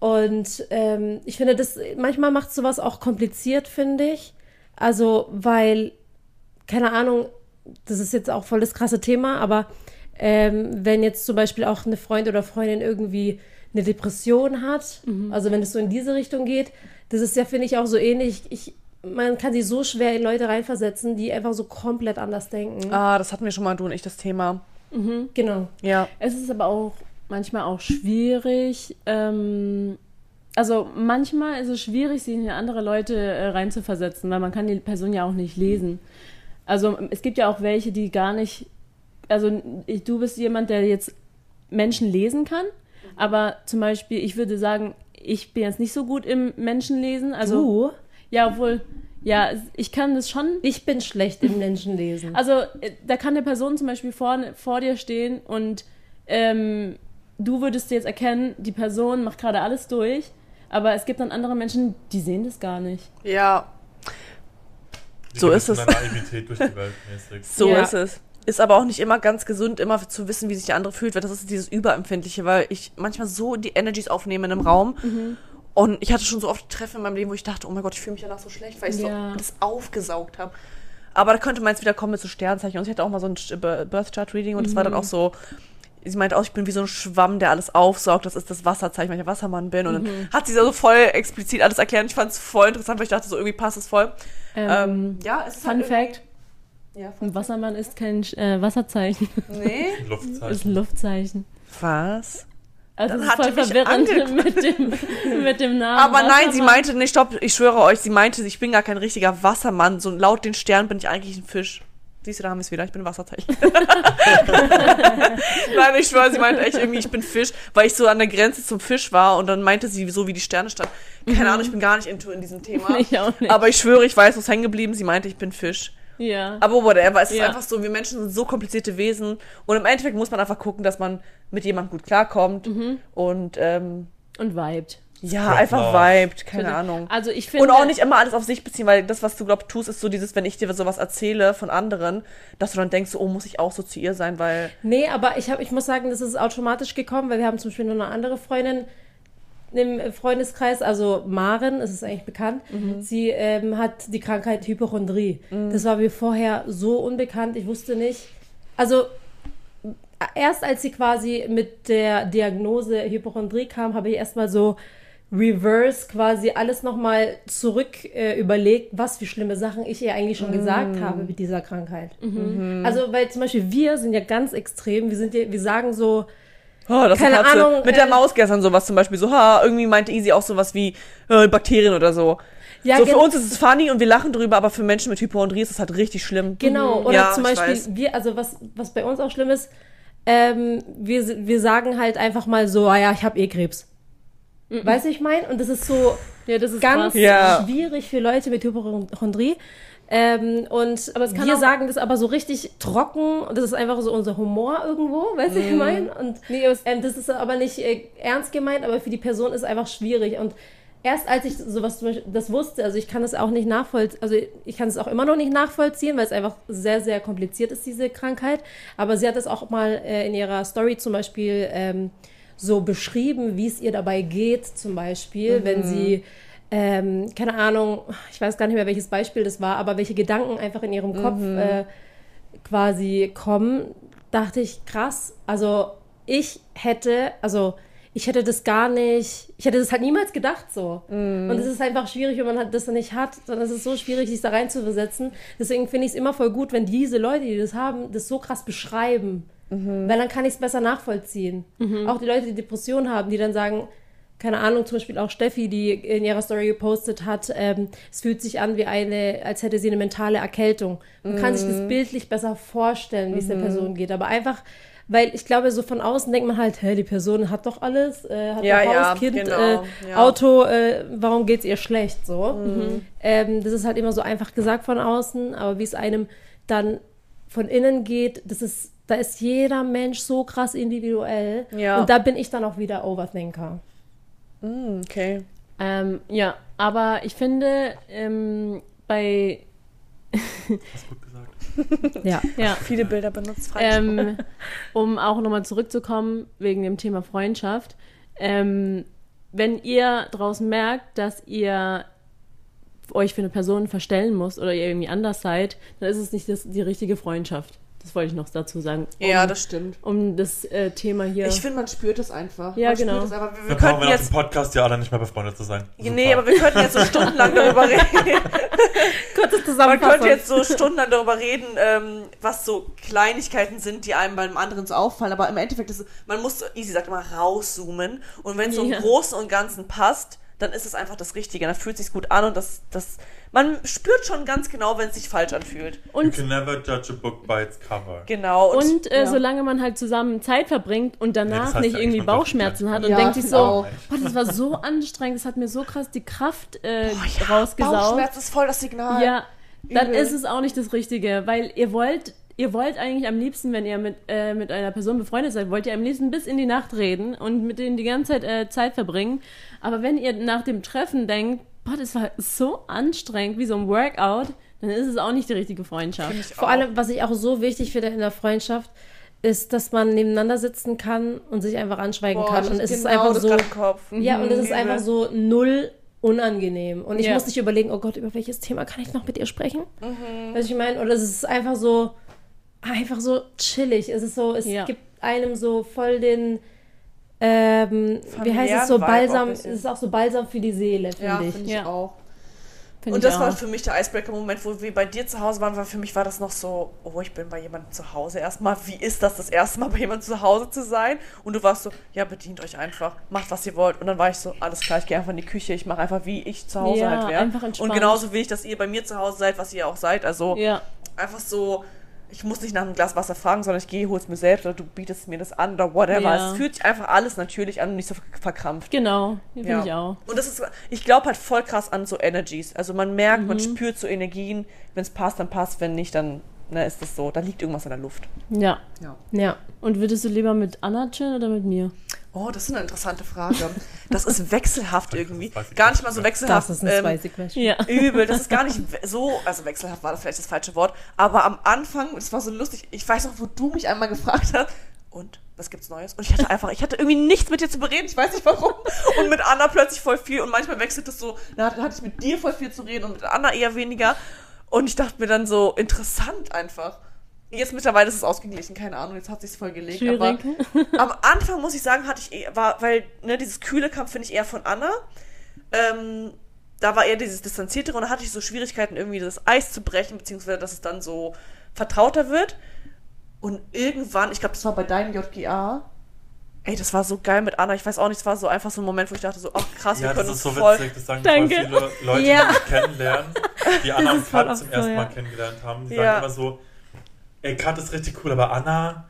Und ähm, ich finde, das manchmal macht sowas auch kompliziert, finde ich. Also, weil, keine Ahnung, das ist jetzt auch voll das krasse Thema, aber ähm, wenn jetzt zum Beispiel auch eine Freund oder Freundin irgendwie eine Depression hat, also wenn es so in diese Richtung geht, das ist ja, finde ich, auch so ähnlich. Ich, man kann sich so schwer in Leute reinversetzen, die einfach so komplett anders denken. Ah, das hatten wir schon mal, du und ich, das Thema. Genau. Ja. Es ist aber auch manchmal auch schwierig. Ähm, also manchmal ist es schwierig, sich in andere Leute äh, reinzuversetzen, weil man kann die Person ja auch nicht lesen. Also es gibt ja auch welche, die gar nicht. Also ich, du bist jemand, der jetzt Menschen lesen kann, aber zum Beispiel, ich würde sagen, ich bin jetzt nicht so gut im Menschenlesen. Also du? ja, obwohl, ja, ich kann das schon Ich bin schlecht im Menschenlesen. also äh, da kann eine Person zum Beispiel vor, vor dir stehen und ähm, du würdest jetzt erkennen, die Person macht gerade alles durch, aber es gibt dann andere Menschen, die sehen das gar nicht. Ja, Die So ist es. [LAUGHS] so Ja. ist es. Ist aber auch nicht immer ganz gesund, immer zu wissen, wie sich der andere fühlt, weil das ist dieses Überempfindliche, weil ich manchmal so die Energies aufnehme in einem Raum. Und ich hatte schon so oft Treffen in meinem Leben, wo ich dachte, oh mein Gott, ich fühle mich danach so schlecht, weil ich Ja. so das aufgesaugt habe. Aber da könnte man jetzt wieder kommen mit so Sternzeichen. Und ich hatte auch mal so ein Birth Chart Reading und das war dann auch so, sie meinte auch, ich bin wie so ein Schwamm, der alles aufsaugt. Das ist das Wasserzeichen, weil ich ein Wassermann bin. Und dann hat sie so voll explizit alles erklärt. Und ich fand es voll interessant, weil ich dachte, so irgendwie passt es voll. Ähm, ja, es ist Fun halt Fact, Ja, ein Wassermann ist kein äh, Wasserzeichen, Nee. Ein [LAUGHS] Luftzeichen. ist ein Luftzeichen. Was? Also Dann das ist hat voll verwirrend [LAUGHS] mit dem, mit dem Namen. Aber nein, sie meinte, nee, stopp, ich schwöre euch, sie meinte, ich bin gar kein richtiger Wassermann. So laut den Sternen bin ich eigentlich ein Fisch. Siehst du, da haben wir es wieder, ich bin ein Wasserzeichen. [LAUGHS] nein, ich schwöre, sie meinte echt irgendwie, ich bin Fisch, weil ich so an der Grenze zum Fisch war und dann meinte sie, so wie die Sterne stand. Keine Ahnung, ich bin gar nicht into in diesem Thema. Ich auch nicht. Aber ich schwöre, ich weiß, was hängen geblieben. Sie meinte, ich bin Fisch. Ja. Aber whatever, es ist Ja. einfach so, wir Menschen sind so komplizierte Wesen und im Endeffekt muss man einfach gucken, dass man mit jemandem gut klarkommt und ähm, Und vibed. ja, Rock einfach love. vibet, keine Ahnung. Also ich finde. Und auch nicht immer alles auf sich beziehen, weil das, was du glaubst, tust, ist so dieses, wenn ich dir sowas erzähle von anderen, dass du dann denkst, so, oh, muss ich auch so zu ihr sein, weil. Nee, aber ich, hab, ich muss sagen, das ist automatisch gekommen, weil wir haben zum Beispiel noch eine andere Freundin im Freundeskreis, also Maren, es ist eigentlich bekannt, sie ähm, hat die Krankheit Hypochondrie. Das war mir vorher so unbekannt, ich wusste nicht. Also erst als sie quasi mit der Diagnose Hypochondrie kam, habe ich erstmal so reverse quasi alles nochmal zurück äh, überlegt, was für schlimme Sachen ich ihr eigentlich schon gesagt habe mit dieser Krankheit. Also, weil zum Beispiel wir sind ja ganz extrem, wir sind ja, wir sagen so, Oh, das Keine Ahnung, Mit der äh, Maus gestern sowas zum Beispiel so, ha, irgendwie meinte Easy auch sowas wie äh, Bakterien oder so. ja, so für uns ist es funny und wir lachen drüber, aber für Menschen mit Hypochondrie ist es halt richtig schlimm. Genau, oder Ja, zum Beispiel, wir, also was, was bei uns auch schlimm ist, ähm, wir, wir sagen halt einfach mal so, ah ja, ich habe eh Krebs. Weißt du, ich meine? Und das ist so ja, das ist ganz krass. Ja. schwierig für Leute mit Hypochondrie. Ähm, und Aber es kann wir sagen das aber so richtig trocken und das ist einfach so unser Humor irgendwo, weißt du, Mhm. ich meine? Und ähm, das ist aber nicht äh, ernst gemeint, aber für die Person ist einfach schwierig. Und erst als ich sowas zum Beispiel, das wusste, also ich kann es auch nicht nachvollziehen, also ich kann es auch immer noch nicht nachvollziehen, weil es einfach sehr, sehr kompliziert ist, diese Krankheit. Aber sie hat es auch mal äh, in ihrer Story zum Beispiel ähm, so beschrieben, wie es ihr dabei geht, zum Beispiel, wenn sie ähm, keine Ahnung, ich weiß gar nicht mehr, welches Beispiel das war, aber welche Gedanken einfach in ihrem Kopf äh, quasi kommen, dachte ich, krass, also ich hätte, also ich hätte das gar nicht, ich hätte das halt niemals gedacht so. Und es ist einfach schwierig, wenn man halt das dann nicht hat, dann ist es so schwierig, sich da reinzuversetzen. Deswegen finde ich es immer voll gut, wenn diese Leute, die das haben, das so krass beschreiben. Weil dann kann ich es besser nachvollziehen. Auch die Leute, die Depressionen haben, die dann sagen, keine Ahnung, zum Beispiel auch Steffi, die in ihrer Story gepostet hat, ähm, es fühlt sich an wie eine, als hätte sie eine mentale Erkältung. Man kann sich Mhm. das bildlich besser vorstellen, wie es der Person geht. Aber einfach, weil ich glaube, so von außen denkt man halt, hä, die Person hat doch alles, äh, hat Ja, Haus, ja, Kind, genau, äh, ja. Mhm. Auto, äh, warum geht's ihr schlecht so? Ähm, das ist halt immer so einfach gesagt von außen, aber wie es einem dann von innen geht, das ist, da ist jeder Mensch so krass individuell. Ja. Und da bin ich dann auch wieder Overthinker. Hm, okay. Ähm, ja, aber ich finde, ähm, bei, Hast gut gesagt. [LAUGHS] Ja. ja, Viele Bilder benutzt, frei ähm, [LAUGHS] um auch nochmal zurückzukommen wegen dem Thema Freundschaft. Ähm, wenn ihr draußen merkt, dass ihr euch für eine Person verstellen müsst oder ihr irgendwie anders seid, dann ist es nicht das, die richtige Freundschaft. Das wollte ich noch dazu sagen. Um, Ja, das stimmt. um das äh, Thema hier. Ich finde, man spürt es einfach. Ja, man genau. Spürt es einfach. Wir, wir Dann brauchen könnten wir nach jetzt. dem Podcast ja alle nicht mehr befreundet zu sein. Nee, aber wir könnten jetzt so stundenlang darüber [LAUGHS] reden. Kurze Man Zusammenfassung. könnte jetzt so stundenlang darüber reden, ähm, was so Kleinigkeiten sind, die einem beim anderen so auffallen. Aber im Endeffekt ist es, man muss, so, Easy sagt immer, rauszoomen. Und wenn es so im. Großen und Ganzen passt, dann ist es einfach das Richtige. Dann fühlt es sich gut an und das, das, man spürt schon ganz genau, wenn es sich falsch anfühlt. You und can never judge a book by its cover. Genau. Und äh, ja. solange man halt zusammen Zeit verbringt und danach heißt nicht ja irgendwie Bauchschmerzen hat und Ja, denkt sich so, boah, das war so anstrengend, das hat mir so krass die Kraft äh, ja, rausgesaugt. Bauchschmerz ist voll das Signal. Ja, dann Übel. ist es auch nicht das Richtige, weil ihr wollt, ihr wollt eigentlich am liebsten, wenn ihr mit, äh, mit einer Person befreundet seid, wollt ihr am liebsten bis in die Nacht reden und mit denen die ganze Zeit äh, Zeit verbringen. Aber wenn ihr nach dem Treffen denkt, boah, das war so anstrengend, wie so ein Workout, dann ist es auch nicht die richtige Freundschaft. Vor allem, was ich auch so wichtig finde in der Freundschaft, ist, dass man nebeneinander sitzen kann und sich einfach anschweigen Boah, kann. Und es ist genau einfach das so. Ja, und es ist Übel. einfach so null unangenehm. Und ich Ja. muss nicht überlegen, oh Gott, über welches Thema kann ich noch mit ihr sprechen? Mhm. Weißt du, ich meine? Oder es ist einfach so, einfach so chillig. Es ist so, es Ja. gibt einem so voll den, ähm, wie heißt es so, Balsam, es ist auch so Balsam für die Seele, Ja, finde ich. finde ich Ja. auch. Find Und das war auch. für mich der Icebreaker-Moment, wo wir bei dir zu Hause waren, weil für mich war das noch so, oh, ich bin bei jemandem zu Hause erstmal. Wie ist das, das erste Mal bei jemandem zu Hause zu sein? Und du warst so, ja, bedient euch einfach, macht, was ihr wollt. Und dann war ich so, alles klar, ich gehe einfach in die Küche, ich mache einfach, wie ich zu Hause Ja, halt wäre. einfach Und genauso will ich, dass ihr bei mir zu Hause seid, was ihr auch seid. Also Ja, einfach so, ich muss nicht nach einem Glas Wasser fragen, sondern ich gehe, hol's mir selbst oder du bietest mir das an oder whatever. Ja. Es fühlt sich einfach alles natürlich an und nicht so verkrampft. genau, finde Ja. ich auch. Und das ist, ich glaube halt voll krass an so Energies. Also man merkt, Mhm. man spürt so Energien. Wenn es passt, dann passt. Wenn nicht, dann ne, ist das so. Da liegt irgendwas in der Luft. Ja. Ja. Ja. Und würdest du lieber mit Anna chillen oder mit mir? Oh, das ist eine interessante Frage. Das ist wechselhaft irgendwie. Gar nicht. mal so wechselhaft. Das ist ein ähm, spicy question. Ja. Übel, das ist gar nicht so, also wechselhaft war das vielleicht das falsche Wort, aber am Anfang, es war so lustig, ich weiß noch, wo du mich einmal gefragt hast, und, was gibt's Neues? Und ich hatte einfach, ich hatte irgendwie nichts mit dir zu bereden, ich weiß nicht warum, und mit Anna plötzlich voll viel, und manchmal wechselt es so, da hatte ich mit dir voll viel zu reden und mit Anna eher weniger, und ich dachte mir dann so, interessant einfach. Jetzt mittlerweile ist es ausgeglichen, keine Ahnung, jetzt hat sich's voll gelegt, aber Schwierig. [LAUGHS] am Anfang muss ich sagen, hatte ich eher, war, weil, ne, dieses Kühle kam, finde ich, eher von Anna. Ähm, da war eher dieses Distanziertere und da hatte ich so Schwierigkeiten, irgendwie das Eis zu brechen, beziehungsweise dass es dann so vertrauter wird. Und irgendwann, ich glaube, das war bei deinem JGA. Ey, das war so geil mit Anna. Ich weiß auch nicht, es war so einfach so ein Moment, wo ich dachte so, ach krass, Ja, wir das können ist uns so voll. witzig, das sagen Danke. voll viele Leute, Ja. die mich kennenlernen, die [LAUGHS] Anna und ist Kat zum so, ersten ja. Mal kennengelernt haben. Die Ja. sagen immer so, ey, Kat ist richtig cool, aber Anna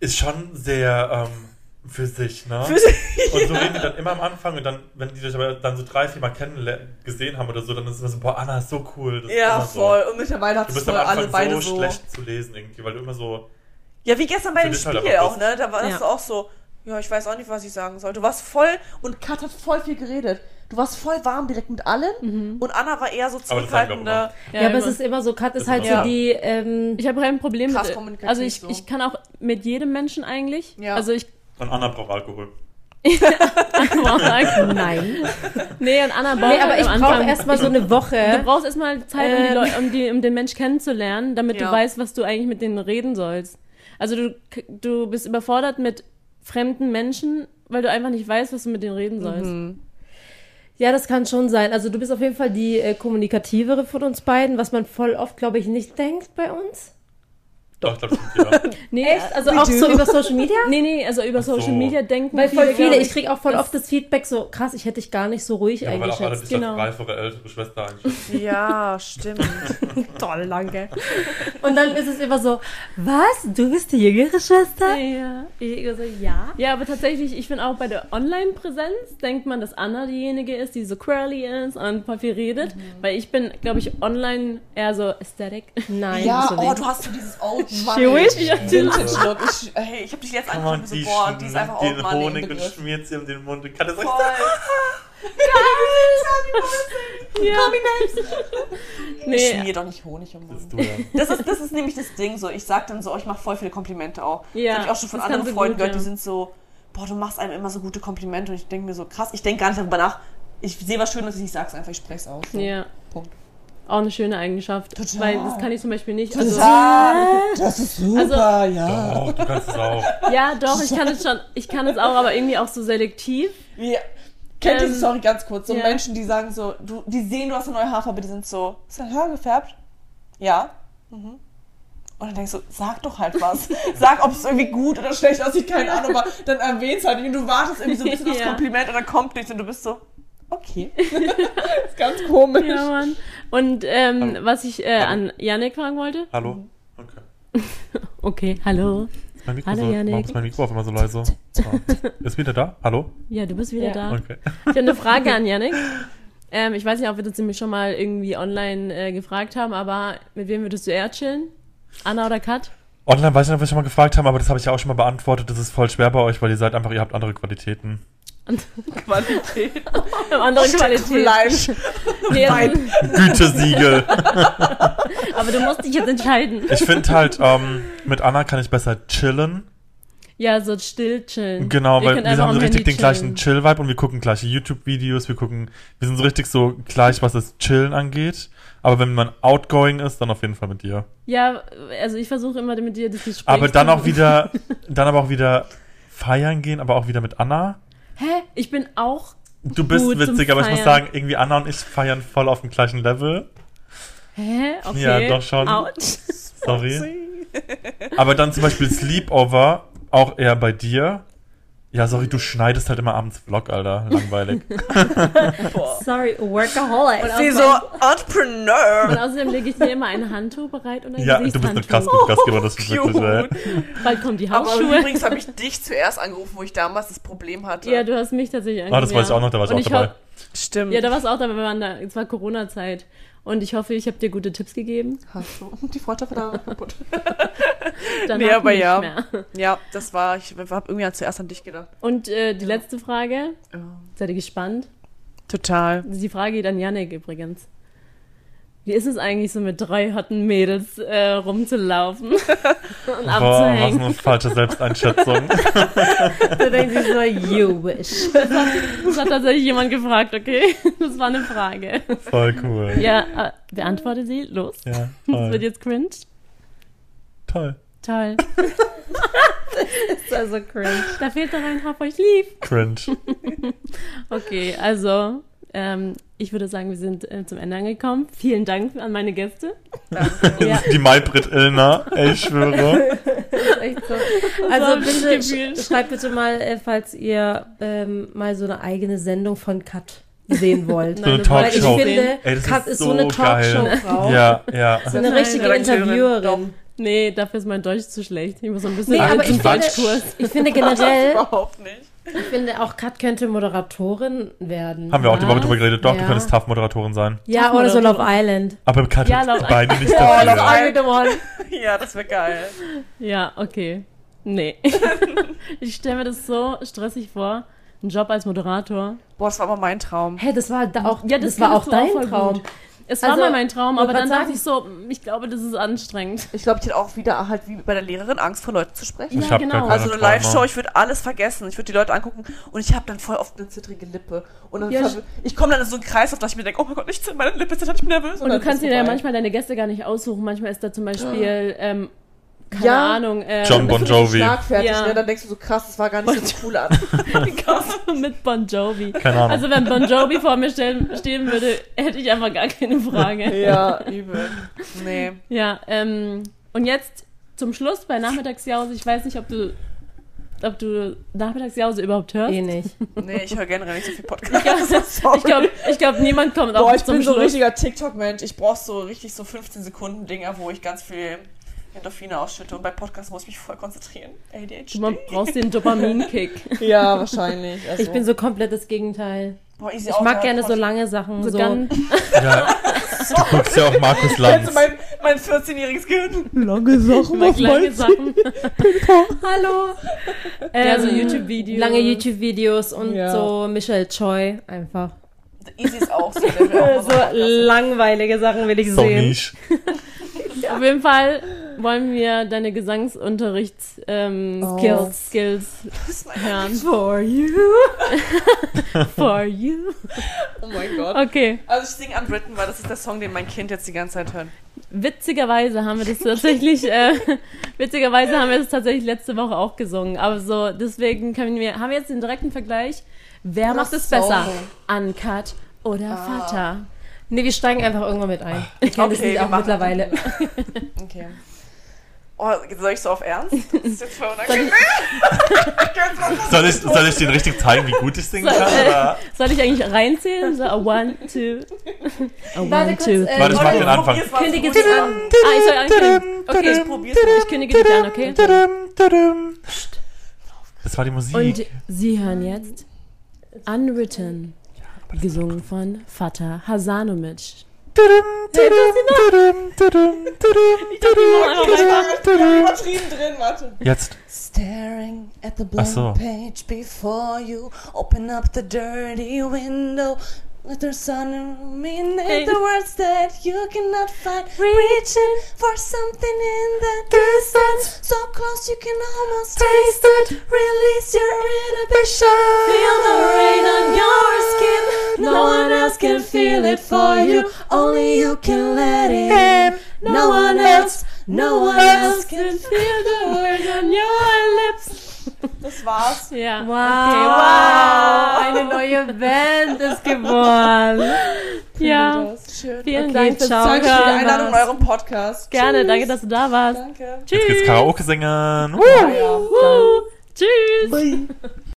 ist schon sehr ähm, für sich, ne? Für sich, Und so reden die dann immer am Anfang und dann, wenn die dich aber dann so drei, vier Mal gesehen haben oder so, dann ist es immer so, boah, Anna ist so cool. Das Ja, immer so. voll. Und mittlerweile hat Du es voll alle beide so, so. schlecht zu lesen irgendwie, weil du immer so, Ja, wie gestern bei dem halt Spiel aber auch, ne? Da war das Ja. du auch so, ja, ich weiß auch nicht, was ich sagen soll. Du warst voll, und Kat hat voll viel geredet. Du warst voll warm direkt mit allen und Anna war eher so Mhm. Auch zurückhaltender. Ja, aber es ist immer so, Kat ist halt so immer so. die, ähm, Ich habe kein Problem Krass mit. Also ich, so. ich kann auch mit jedem Menschen eigentlich. Ja. Also ich. und Anna braucht Alkohol. [LAUGHS] nein. nee, und Anna braucht Nee, aber halt ich brauche erstmal so eine Du Woche. brauchst erstmal Zeit, um, die Ähm. Leu um, die, um den Mensch kennenzulernen, damit Ja. du weißt, was du eigentlich mit denen reden sollst. Also du, du bist überfordert mit fremden Menschen, weil du einfach nicht weißt, was du mit denen reden sollst. Mhm. Ja, das kann schon sein. Also du bist auf jeden Fall die äh, kommunikativere von uns beiden, was man voll oft, glaube ich, nicht denkt bei uns. Doch, ich glaube, [LAUGHS] sind Nee, Echt? Also auch do. so über Social Media? Nee, nee, also über so. Social Media denken Weil voll viele, ich kriege auch voll das- oft das Feedback so, krass, ich hätte dich gar nicht so ruhig ja. Ja, weil auch alle eingeschätzt. dich genau. als reifere ältere Schwester einschätzen. Ja, stimmt. [LAUGHS] Toll, danke. Und dann ist es immer so, was? Du bist die jüngere Schwester? Ja. Ich so, ja. Ja, aber tatsächlich, ich finde auch bei der Online-Präsenz denkt man, dass Anna diejenige ist, die so quirly ist und voll viel redet. Mhm. Weil ich bin, glaube ich, online eher so aesthetic. Nein, [LAUGHS] ja, du oh, du hast so dieses Old Jewish? Ja, Vintage-Look. Ich, hey, ich hab dich jetzt angeschaut und so, boah, die ist einfach den Money im Honig und schmiert sie um den Mund und kann das Voll. [LAUGHS] euch Ich Nee, schmier doch nicht Honig um den Mund. ja. Das ist, das ist nämlich das Ding so. Ich sag dann so, ich mache voll viele Komplimente auch. Ja, das habe ich auch schon von das anderen Freunden gut, gehört, ja. die sind so, boah, du machst einem immer so gute Komplimente und ich denke mir so, krass, ich denke gar nicht darüber nach. Ich sehe was Schönes, ich sag's einfach, ich spreche es aus. So. ja. Punkt. Auch eine schöne Eigenschaft. Total. Weil das kann ich zum Beispiel nicht. Also, [LAUGHS] das ist super, ja. Doch, du kannst es auch. ja, doch, ich kann es schon. Ich kann es auch, aber irgendwie auch so selektiv. Wie, kennt ihr Ähm, die Story ganz kurz? So ja. Menschen, die sagen so, du, die sehen, du hast eine neue Haarfarbe, die sind so, ist dein Haar gefärbt? Ja. Mhm. Und dann denkst du, sag doch halt was. [LAUGHS] Sag, ob es irgendwie gut oder schlecht aussieht, keine Ahnung, aber [LAUGHS] dann erwähnst halt und du wartest irgendwie so ein bisschen aufs Ja. Kompliment und dann kommt nichts und du bist so, okay. [LAUGHS] ist ganz komisch. Ja, Mann. Und ähm, was ich äh, an Yannick fragen wollte. Hallo? Okay. [LAUGHS] Okay, hallo. Ist mein Mikro Hallo, so, Yannick. warum ist mein Mikro auf immer so leise? Ah. Ist wieder da? Hallo? Ja, du bist wieder Ja. da. Okay. Ich habe eine Frage an [LAUGHS] Yannick. Ähm, ich weiß nicht, ob wir das nämlich schon mal irgendwie online äh, gefragt haben, aber mit wem würdest du eher chillen? Anna oder Kat? Online weiß ich nicht, was ich schon mal gefragt haben, aber das habe ich ja auch schon mal beantwortet. Das ist voll schwer bei euch, weil ihr seid einfach, ihr habt andere Qualitäten. Qualität. [LAUGHS] Andere Qualität. Fleisch. [LAUGHS] Nee, Wein. Gütesiegel. [LAUGHS] aber du musst dich jetzt entscheiden. Ich finde halt, ähm, mit Anna kann ich besser chillen. Ja, so still chillen. Genau, Ihr weil wir haben so richtig den gleichen. Chill-Vibe und wir gucken gleiche YouTube-Videos, wir gucken, wir sind so richtig so gleich, was das Chillen angeht. Aber wenn man outgoing ist, dann auf jeden Fall mit dir. Ja, also ich versuche immer mit dir das Gespräch Aber dann zu- auch wieder, dann aber auch wieder feiern gehen, aber auch wieder mit Anna. Hä? Ich bin auch. Du bist witzig, aber ich muss sagen, irgendwie Anna und ich feiern voll auf dem gleichen Level. Hä? Okay. Ja, doch schon. Ouch. Sorry. [LAUGHS] Aber dann zum Beispiel Sleepover, auch eher bei dir. Ja, sorry, du schneidest halt immer abends Vlog, Alter. [LAUGHS] Langweilig. Sorry, workaholic. Und Sie so, Entrepreneur. Und außerdem lege ich dir immer ein Handtuch bereit und ein ja, du bist eine krass gute Gastgeber, das ist [LAUGHS] wirklich, ey. Bald kommen die Aber Hausschuhe. übrigens habe ich dich zuerst angerufen, wo ich damals das Problem hatte. Ja, du hast mich tatsächlich Ah, das angerufen, weiß ich auch noch, da du Und auch ich dabei. Stimmt. Ja, da warst du auch dabei, wir waren da, es war Corona-Zeit. Und ich hoffe, ich habe dir gute Tipps gegeben. Hast du. Die Freundschaft war [LAUGHS] kaputt. Danach Nee, aber nicht ja. Mehr. Ja, das war, ich habe irgendwie zuerst an dich gedacht. Und äh, die letzte Frage, seid ihr gespannt? Total. Die Frage geht an Yannick übrigens. Wie ist es eigentlich so mit drei hotten Mädels äh, rumzulaufen [LAUGHS] und Boah, was abzuhängen? eine falsche Selbsteinschätzung. [LAUGHS] Du denkst dir so, you wish. [LAUGHS] Das hat tatsächlich jemand gefragt, okay? Das war eine Frage. Voll cool. Ja, äh, beantworte sie. Los. Ja, Das wird jetzt cringe. Toll. Toll. Das ist also cringe. Da fehlt doch ein Hab euch lieb. Cringe. Okay, also ähm, ich würde sagen, wir sind äh, zum Ende angekommen. Vielen Dank an meine Gäste. [LAUGHS] Ja. Die Maybrit Illner, ey, ich schwöre. [LAUGHS] Das ist echt so. Also ein bitte, sch schreibt bitte mal, äh, falls ihr ähm, mal so eine eigene Sendung von Kat sehen wollt. So eine Weil ich Talkshow. finde, Ey, Kat ist ist so, eine. Talkshow-Frau. Ja, ja. [LAUGHS] So eine richtige Interviewerin. Nee, dafür ist mein Deutsch zu schlecht. Ich muss so ein bisschen Nee, aber ich finde, Deutschkurs. ich finde generell, Überhaupt nicht. Ich finde auch Kat könnte Moderatorin werden. Haben wir auch die Woche drüber geredet. Doch, du Ja. könntest Tough-Moderatorin sein. Ja, oder so Love Island. Aber Kat Ja, hat [LAUGHS] beide nicht Oh, dafür. Love Island. [LAUGHS] Ja, das wäre geil. Ja, okay. Nee. [LAUGHS] ich stelle mir das so stressig vor. Ein Job als Moderator. Boah, das war aber mein Traum. Hey, das war da auch, Ja, das, das war auch du auch dein voll Traum. gut. Es war Also, mal mein Traum, aber dann grad dachte ich so, ich glaube, das ist anstrengend. Ich glaube, ich hätte auch wieder halt wie bei der Lehrerin Angst vor Leuten zu sprechen. Ich Ja, genau. gar keine Also eine. Live-Show, ich würde alles vergessen. Ich würde die Leute angucken und ich habe dann voll oft eine zittrige Lippe. Und dann Ja, verw- ich komme dann in so einen Kreis, auf dass ich mir denke, oh mein Gott, nicht meine Lippe zittert, ich bin nervös. Und du dann kannst dir ja manchmal deine Gäste gar nicht aussuchen. Manchmal ist da zum Beispiel, ähm, keine Ja. Ahnung, äh, John Bon Jovi. Schlagfertig, Ja. ne? Dann denkst du so, krass, das war gar nicht so cool an. [LAUGHS] mit Bon Jovi. Keine Ahnung. Also wenn Bon Jovi vor mir stellen, stehen würde, hätte ich einfach gar keine Frage. ja, übel. Nee. Ja, ähm, und jetzt zum Schluss bei Nachmittagsjause, ich weiß nicht, ob du, ob du Nachmittagsjause überhaupt hörst. Eh nicht. Nee, ich höre generell nicht so viel Podcasts. [LAUGHS] Ich glaube, ich glaub, niemand kommt Boah, auch ich zum bin so ein Schluss. richtiger TikTok-Mensch. Ich brauche so richtig so 15 Sekunden Dinger, wo ich ganz viel Endorphine ausschütte. Und bei Podcasts muss ich mich voll konzentrieren. ADHD. Du brauchst den Dopaminkick. [LAUGHS] Ja, wahrscheinlich. Also, Ich bin so komplett das Gegenteil. boah, easy Ich mag gerne so lange Sachen. So So, ganz, [LAUGHS] Ja, du guckst ja auch Markus Lanz. Jetzt mein, mein 14-jähriges Gehirn. Lange Sachen mal kleine Sachen. Hallo. Ja, so Ähm, YouTube-Videos. Lange YouTube-Videos und Ja. so Michelle Choi einfach. Easy ist auch so. So [LAUGHS] langweilige Sachen will ich So sehen. niche. Auf jeden Fall wollen wir deine Gesangsunterrichts ähm, Oh. Skills, Skills hören. For you. [LAUGHS] For you. Oh mein Gott. Okay. Also ich singe Unwritten, weil das ist der Song, den mein Kind jetzt die ganze Zeit hört. Witzigerweise haben wir das tatsächlich, äh, witzigerweise haben wir das tatsächlich letzte Woche auch gesungen. Aber so, deswegen können wir, haben wir jetzt den direkten Vergleich. Wer macht es besser? Uncut oder Ah. Vater? Nee, wir steigen einfach irgendwann mit ein. Ich kenne das Okay, Lied wir auch mittlerweile. [LAUGHS] Okay. Oh, soll ich so auf Ernst? Das ist jetzt voll unangenehm. Soll ich, soll ich den richtig zeigen, wie gut ich singen Soll, kann? äh, Oder? soll ich eigentlich reinzählen? So, a one, two. A one, Warte kurz, two, äh. Warte, ich mach den Anfang. Mal Kündige gut an. Ah, ich soll ankündigen. Okay. Ich probier's mal. Ich kündige dich an, okay? Das war die Musik. Und Sie hören jetzt Unwritten, gesungen von Fatah Hasanovic. Jetzt. Staring at the Ach blank so. page before you, open up the dirty window. Let the sun illuminate the words that you cannot find. Reaching for something in the distance, so close you can almost taste it. Release your inhibition. Feel the rain on your skin. No one else can feel it for you. Only you can let it in. No one else, no one else can feel the words on your lips. Das war's. Ja. Wow. Eine neue Band ist geboren. Ja. Schön. Vielen Okay, Dank fürs. Danke für die. Einladung in eurem Podcast. Gerne, danke, dass du da warst. Danke. Tschüss. Jetzt geht's Karaoke singen. Ja. Woo. Tschüss.